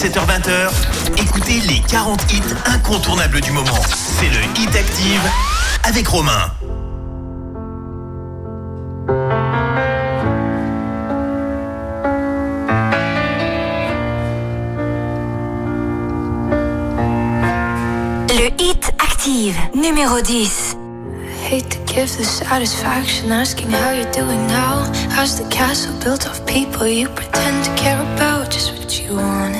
17h-20h, écoutez les 40 hits incontournables du moment. C'est le Hit Active avec Romain. Le Hit Active, numéro 10. Hate to give the satisfaction asking how you're doing now. How's the castle built of people you pretend to care about? Just what you wanted.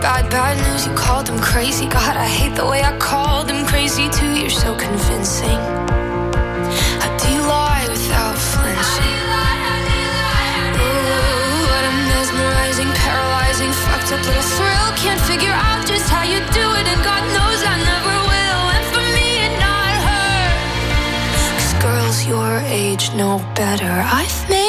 bad, bad news. You called them crazy. God, I hate the way I called them crazy too. You're so convincing. How do lie without flinching? Ooh, what a mesmerizing, paralyzing, fucked up little thrill. Can't figure out just how you do it, and God knows I never will. And for me and not her, 'Cause girls, you should know better. I've made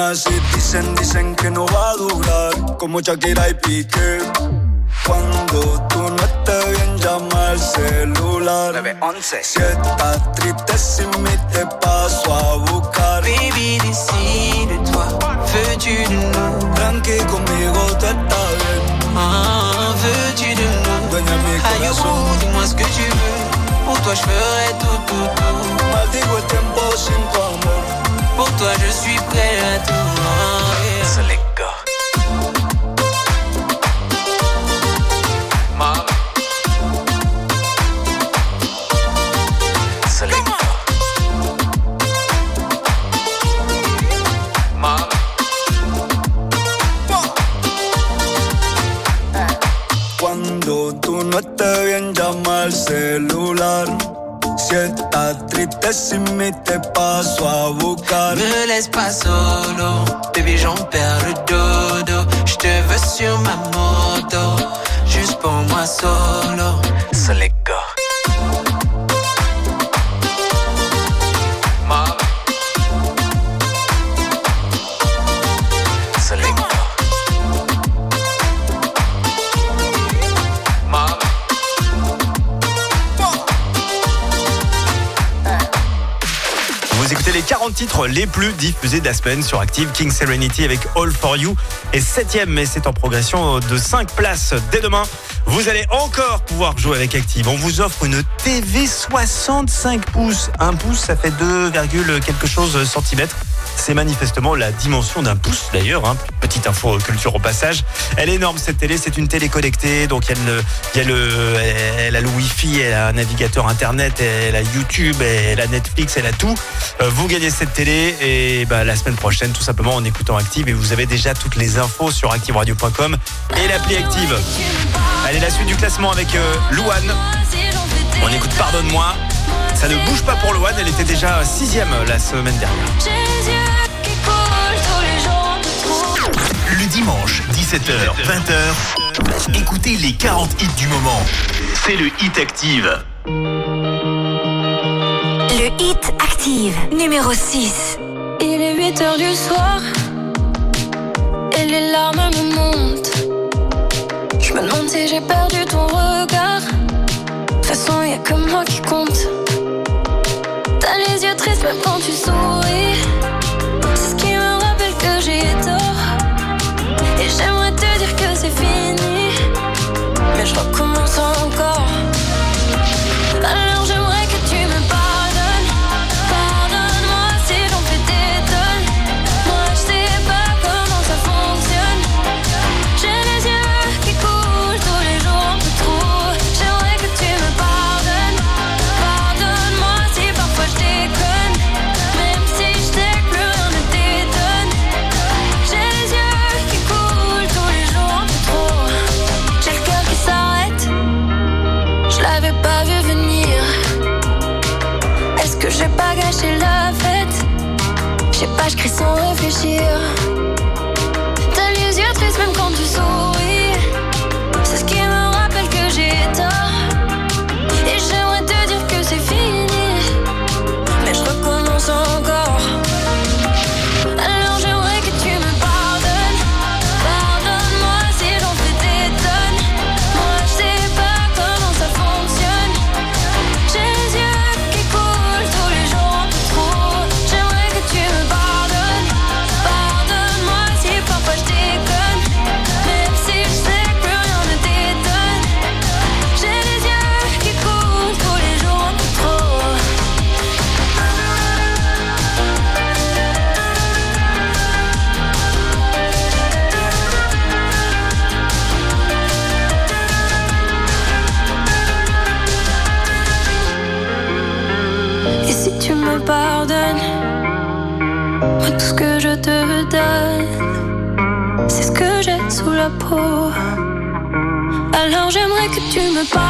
más y dicen, dicen que no va a durar. Como Shakira y Piqué. Cuando tú no estés bien, llama al celular. 911. Si estás triste, si me te paso a buscar. Baby, decide-toi, veux-tu de nous? Tranqui conmigo, tú estás bien. Ah, veux-tu de nous? Dueña mi corazón. Ayú, dis-moi ce que tu veux. Pour toi, je ferai tout, tout, tout. Maldigo el tiempo pour toi, je suis prêt à tout. Titres les plus diffusés de la semaine sur Active King Serenity avec All For You est septième mais c'est en progression de 5 places dès demain. Vous allez encore pouvoir jouer avec Active. On vous offre une TV 65 pouces. Un pouce ça fait 2, quelque chose centimètres. C'est manifestement la dimension d'un pouce d'ailleurs. hein. Info culture au passage. Elle est énorme cette télé, c'est une télé connectée. Donc il y a le, il y a le, elle a le Wi-Fi, elle a un navigateur internet, elle a YouTube, elle a Netflix, elle a tout. Euh, Vous gagnez cette télé et bah, la semaine prochaine tout simplement en écoutant Active et vous avez déjà toutes les infos sur activeradio.com et l'appli Active. Allez la suite du classement avec euh, Louane. On écoute Pardonne-moi. Ça ne bouge pas pour Louane, elle était déjà sixième la semaine dernière. Le dimanche, 17h, 20h, écoutez les 40 hits du moment. C'est le Hit Active. Le hit active, numéro 6. Il est 8 heures du soir et les larmes me montent. Je me demande si j'ai perdu ton regard. De toute façon, y a que moi qui compte. T'as les yeux tristes même quand tu souris. Je recommence encore. Je crie sans réfléchir. T'as les yeux tristes même quand tu souris. Tu me pardonnes.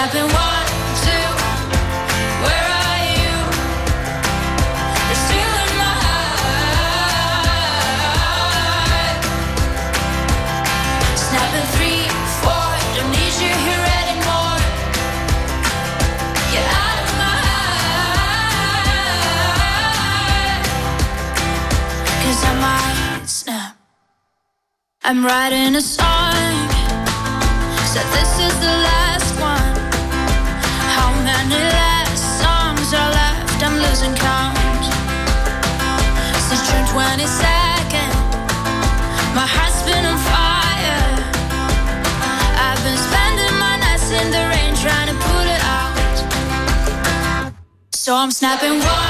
one, two. Where are you? My heart. Three, four. Don't need you here anymore. Out of my I might snap. I'm writing a song. Said this is the last count. Since June 22nd, my heart's been on fire. I've been spending my nights in the rain trying to pull it out. So I'm snapping one,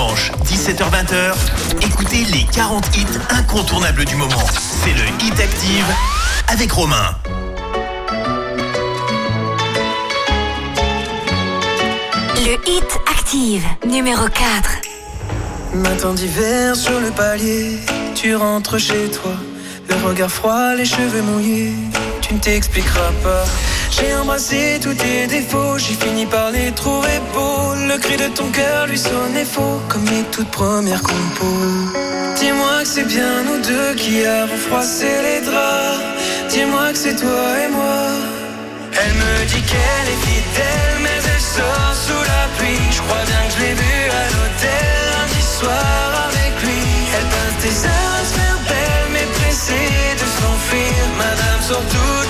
Dimanche, 17h-20h, écoutez les 40 hits incontournables du moment. C'est le Hit Active avec Romain. Le hit active, numéro 4. Matin d'hiver sur le palier, tu rentres chez toi. Le regard froid, les cheveux mouillés, tu ne t'expliqueras pas. J'ai embrassé tous tes défauts, j'ai fini par les trouver beaux. Le cri de ton cœur lui sonnait faux, comme mes toutes premières compos. Dis-moi que c'est bien nous deux qui avons froissé les draps. Dis-moi que c'est toi et moi. Elle me dit qu'elle est fidèle, mais elle sort sous la pluie. Je crois bien que je l'ai vue à l'hôtel lundi soir avec lui. Elle passe des heures à se faire belle, mais pressée de s'enfuir. Madame sort les nuits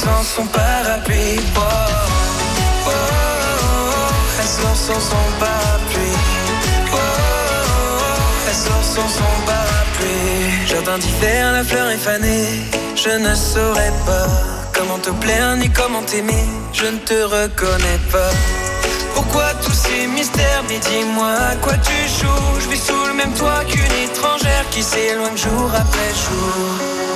sans son parapluie. Oh, oh, oh, elle sort sans son parapluie. Oh, oh, elle sort sans son parapluie. Jardin d'hiver, la fleur est fanée. Je ne saurais pas comment te plaire ni comment t'aimer. Je ne te reconnais pas. Pourquoi tous ces mystères Mais dis-moi à quoi tu joues? Je vis sous le même toit qu'une étrangère Qui s'éloigne jour après jour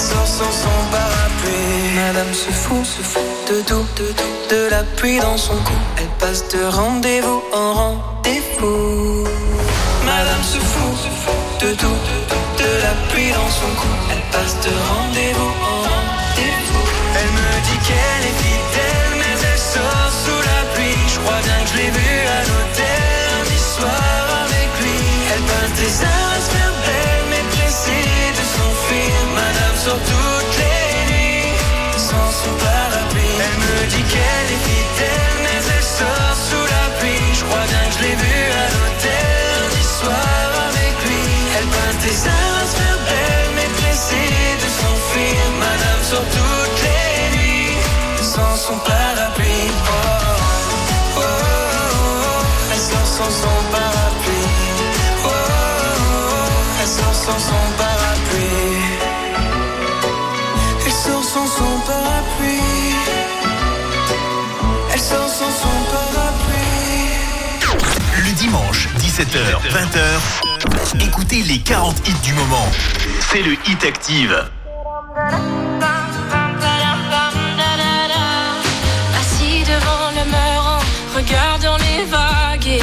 Sort sans son parapluie. Madame se fout, se fout de tout, de tout, de la pluie dans son cou. Elle passe de rendez-vous en rendez-vous. Madame se fout, se fout de tout, de tout, de la pluie dans son cou. Elle passe de rendez-vous en rendez-vous. Elle me dit qu'elle est fidèle, mais elle sort sous la pluie. Je crois bien que je l'ai vue à l'hôtel sans son parapluie. Elle sort sans son parapluie. Elle sort sans son parapluie. Le dimanche, 17h, 20h, écoutez les 40 hits du moment. C'est le Hit Active. Assis devant le meurant, regardant les vagues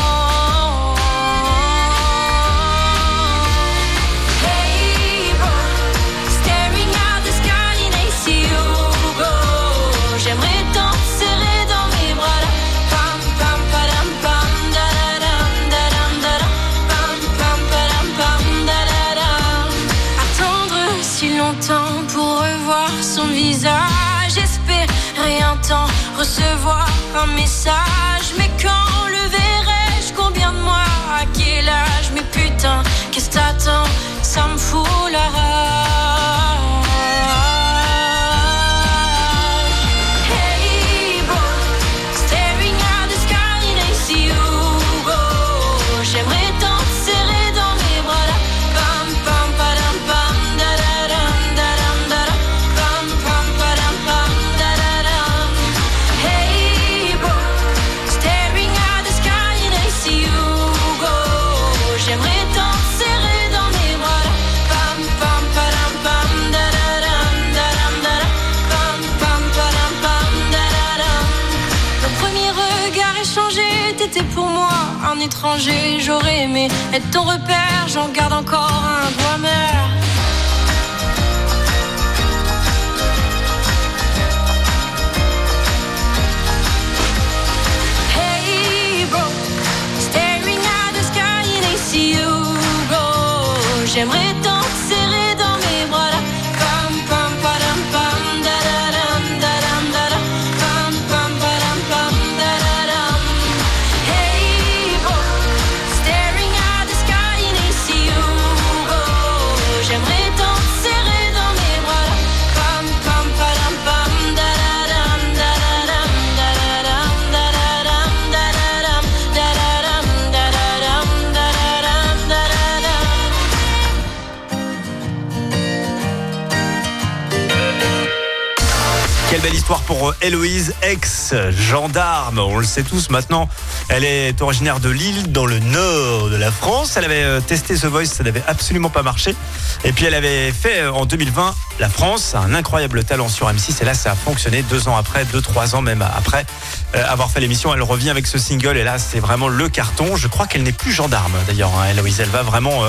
Recevoir un message. Mais quand le verrai-je? Combien de mois? À quel âge? Mais putain, qu'est-ce que t'attends? Ça me fout la rage. Étranger. J'aurais aimé être ton repère, j'en garde encore un doigt amer. Pour euh, Héloïse, ex-gendarme. On le sait tous maintenant. Elle est originaire de Lille, dans le nord de la France. Elle avait euh, testé The Voice, ça n'avait absolument pas marché. Et puis elle avait fait euh, en 2020 la France, un incroyable talent sur M6. Et là, ça a fonctionné deux ans après, deux, trois ans même après avoir fait l'émission. Elle revient avec ce single. Et là, c'est vraiment le carton. Je crois qu'elle n'est plus gendarme d'ailleurs, hein, Héloïse. Elle va vraiment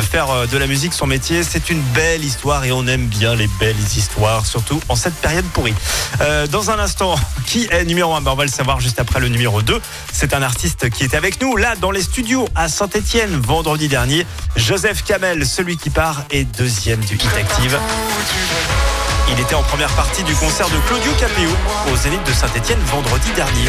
faire euh, de la musique son métier. C'est une belle histoire et on aime bien les belles histoires, surtout en cette période pourrie. Euh, dans un instant, (laughs) qui est numéro 1 ben, On va le savoir juste après le numéro 2. C'est un artiste qui était avec nous là dans les studios à Saint-Etienne vendredi dernier. Joseph Kamel, celui qui part, est deuxième du Hit Active. Il était en première partie du concert de Claudio Capéo au Zénith de Saint-Etienne vendredi dernier.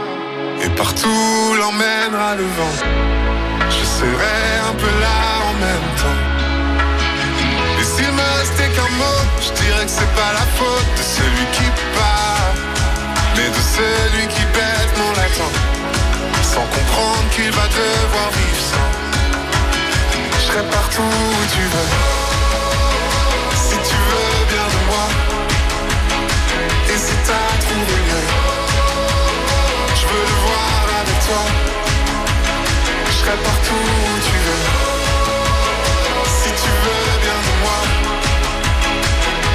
Et partout l'emmènera le vent. Je serai un peu là en même temps. Et s'il me restait qu'un mot Je dirais que c'est pas la faute de celui qui part mais de celui qui bêtement l'attend, sans comprendre qu'il va devoir vivre sans. Je serai partout où tu veux, si tu veux bien de moi, et si t'as je serai partout où tu veux. Si tu veux bien de moi.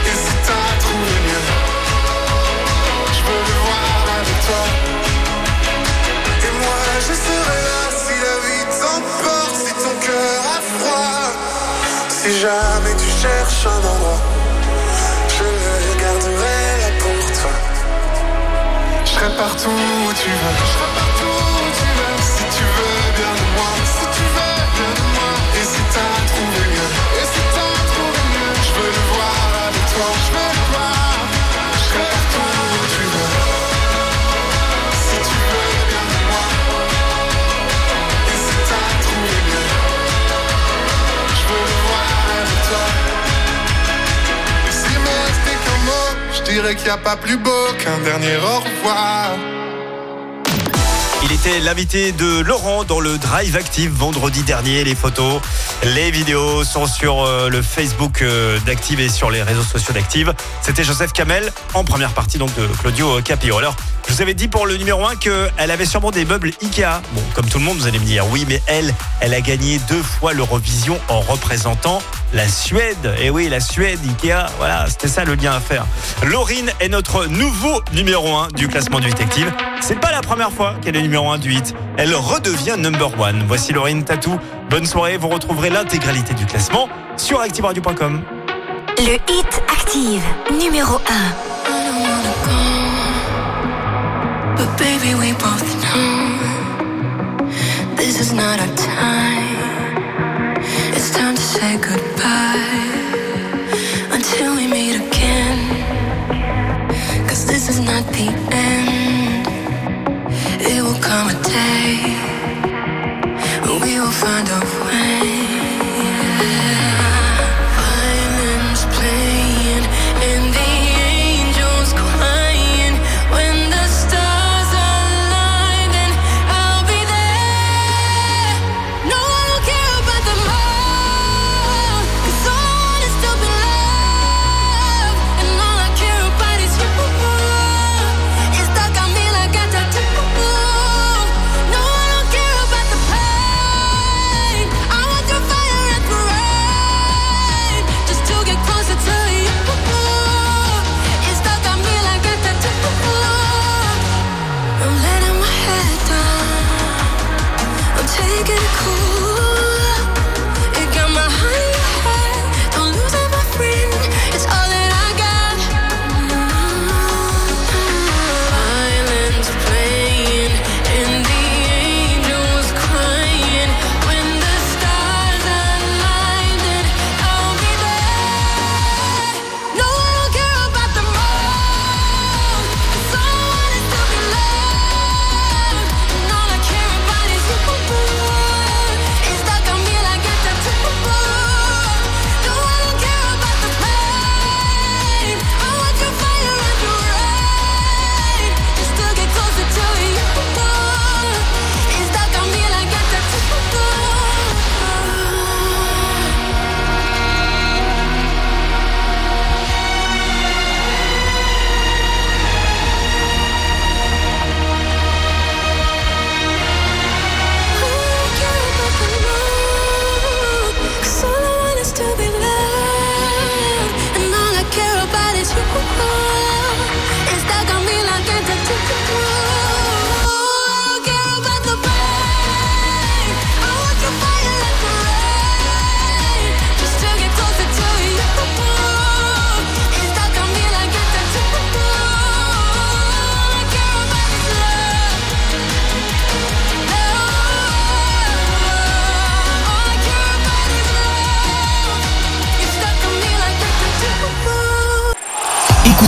Hésite à trouver mieux Je veux le voir avec toi. Et moi je serai là si la vie t'emporte Si ton cœur a froid. Si jamais tu cherches un endroit Je serai partout où tu veux. Qu'il n'y a pas plus beau qu'un dernier au revoir. Il était l'invité de Laurent dans le Drive Active vendredi dernier. Les photos, les vidéos sont sur euh, le Facebook euh, d'Active et sur les réseaux sociaux d'Active. C'était Joseph Kamel en première partie donc de Claudio Capio. Alors, je vous avais dit pour le numéro 1 qu'elle avait sûrement des meubles Ikea. Bon, comme tout le monde, vous allez me dire oui, mais elle, elle a gagné deux fois l'Eurovision en représentant la Suède. Et oui, la Suède, Ikea, voilà, c'était ça le lien à faire. Laurine est notre nouveau numéro 1 du classement du Detective. C'est pas la première fois qu'elle est numéro 1 du hit. Elle redevient number 1. Voici Laurine Tatou. Bonne soirée, vous retrouverez l'intégralité du classement sur activeradio.com. Le hit active numéro 1. But baby, we both know this is not our time. It's time to say goodbye until we meet again. Cause this is not the end. It will come a day when we will find a way.